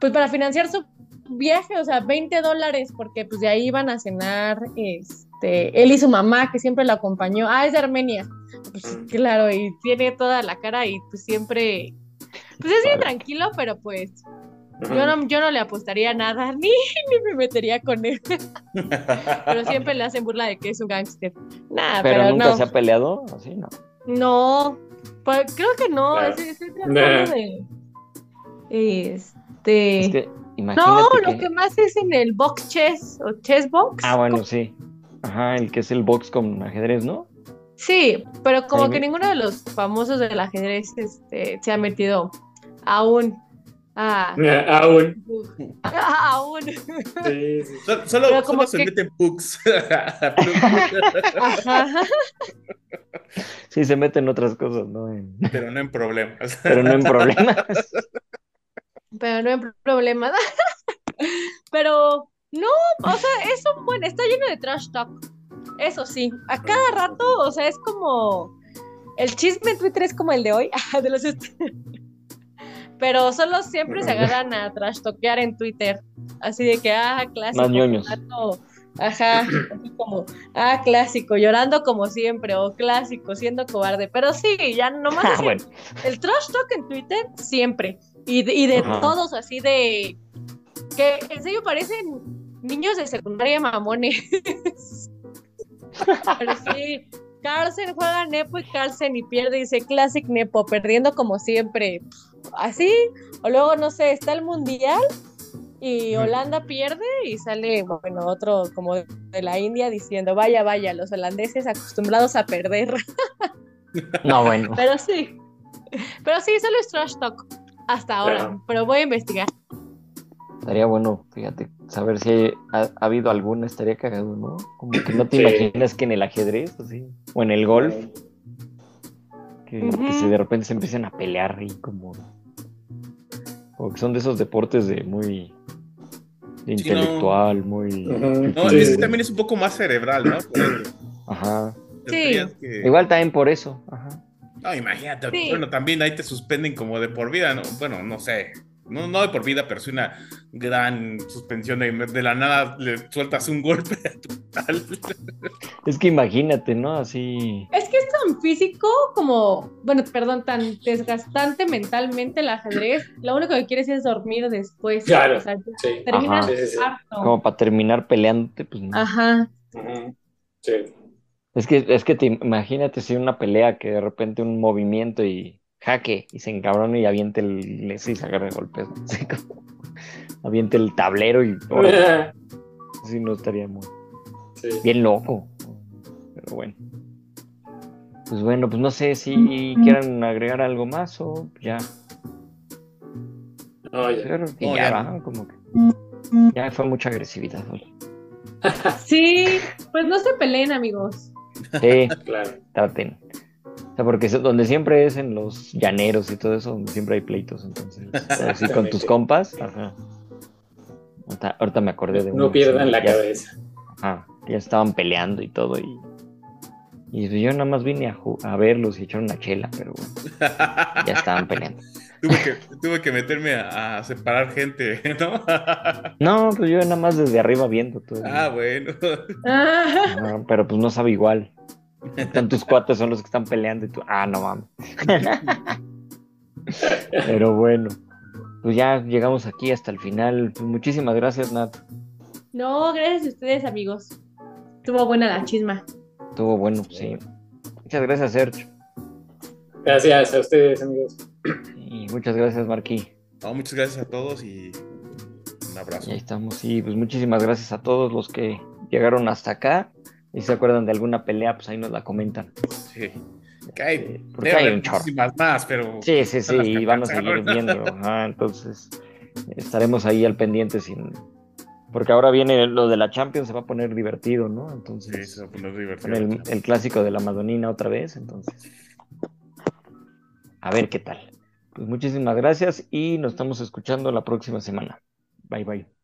pues para financiar su viaje, o sea, 20 dólares, porque pues de ahí iban a cenar, este, él y su mamá, que siempre lo acompañó, ah, es de Armenia, pues claro, y tiene toda la cara y pues siempre, pues es bien tranquilo, pero pues yo no, yo no le apostaría nada, ni, [laughs] ni me metería con él. pero siempre le hacen burla de que es un gángster. Nah, Pero, pero, nunca no. se ha peleado, así, ¿no? No, pues creo que no. Tratado Nah. de. Este. Es que, no, lo que... más es en el box chess o chess box. Ah, bueno, sí. Ajá, el que es el box con ajedrez, ¿no? Sí, pero como Ahí que me- ninguno de los famosos del ajedrez este, se ha metido aún. Ah, [laughs] Aún. [laughs] aún. Sí, sí. Solo, solo, como solo se que- meten [laughs] pugs. Ajá. Sí, se meten otras cosas, ¿no? En- pero no en problemas. Pero no en problemas. Pero no hay problema. [laughs] Pero no, o sea, es un buen, está lleno de trash talk. Eso sí, a cada rato, o sea, es como el chisme en Twitter es como el de hoy, [laughs] de los [laughs] pero solo siempre se agarran a trash talkear en Twitter, así de que ah, clásico, fulano, ajá, así como ah, clásico, llorando como siempre o clásico, siendo cobarde, pero sí, ya nomás Ah, es el- bueno. el trash talk en Twitter siempre. Y de, y de Ajá. todos así de que en serio parecen niños de secundaria mamones. [laughs] Pero sí, Carlsen juega Nepo y Carlsen y pierde, dice Classic Nepo, perdiendo como siempre. Así, o luego no sé, está el mundial y. Holanda pierde y sale, bueno, otro como de la India diciendo, vaya, vaya, los holandeses acostumbrados a perder. No, bueno. [laughs] Pero sí. Pero sí, solo es trash talk hasta ahora. Claro. Pero voy a investigar. Estaría bueno, fíjate, saber si ha, ha habido alguna, estaría cagado, ¿no? Como que no te Sí. imaginas que en el ajedrez, así, o en el golf, Que, se de repente se empiecen a pelear y como. Como que son de esos deportes de muy. de Sí, no. intelectual, muy. No, Sí. ese también es un poco más cerebral, ¿no? Ajá. Que- Igual también por eso. Ajá. No, imagínate. Sí. Bueno, también ahí te suspenden como de por vida, ¿no? Bueno, no sé. No, no de por vida, pero sí una gran suspensión de, de la nada le sueltas un golpe a tu tal. [laughs] Es que imagínate, ¿no? Así. Es que es tan físico como, bueno, perdón, tan desgastante mentalmente el ajedrez. Lo único que quieres es dormir después. Claro. O sea, Sí. terminas harto. Como para terminar peleándote, pues no. Ajá. Ujú. Sí. Es que, es que te imagínate si una pelea que de repente un movimiento y jaque y se encabrona y aviente el y se agarra de golpes. [laughs] aviente el tablero y así [laughs] no estaría muy Sí. bien loco. Pero bueno. Pues bueno, pues no sé si quieran agregar algo más o ya. No, ya. No, ya, ya. ¿va? como que ya fue mucha agresividad hoy. [laughs] Sí, pues no se peleen, amigos. Sí, Claro. traten. O sea, porque es donde siempre es en los llaneros y todo eso, donde siempre hay pleitos, entonces. Así con tus [laughs] compas, ajá. Ahorita, ahorita me acordé de No uno, pierdan sí, la ya- cabeza. Ajá, ya estaban peleando y todo y. Y yo nada más vine a, a verlos y echar una chela, pero bueno, ya estaban peleando. [laughs] tuve, que, tuve que meterme a, a separar gente, [laughs] ¿no? No, pues yo nada más desde arriba viendo todo. ah, bueno. Ah, pero pues no sabe igual. Están tus cuates son los que están peleando y tú, ah, no mames. Pero bueno, pues ya llegamos aquí hasta el final. Pues muchísimas gracias, Nat. no, gracias a ustedes, amigos. Estuvo buena la chisma. Estuvo bueno, sí. Muchas gracias, Sergio. Gracias a ustedes, amigos. Y muchas gracias, Marquí. No, muchas gracias a todos y un abrazo. Y ahí estamos. Y pues muchísimas gracias a todos los que llegaron hasta acá. Y si se acuerdan de alguna pelea, pues ahí nos la comentan. Sí. Que hay, Eh, porque debe hay un chorro. más, pero Sí, sí, sí, y van a seguir viendo. Ajá, entonces, estaremos ahí al pendiente sin. Porque ahora viene lo de la Champions, se va a poner divertido, ¿no? Sí, Entonces, se va a poner divertido. con el, el clásico de la Madonina otra vez, entonces. A ver qué tal. Pues muchísimas gracias y nos estamos escuchando la próxima semana. Bye bye.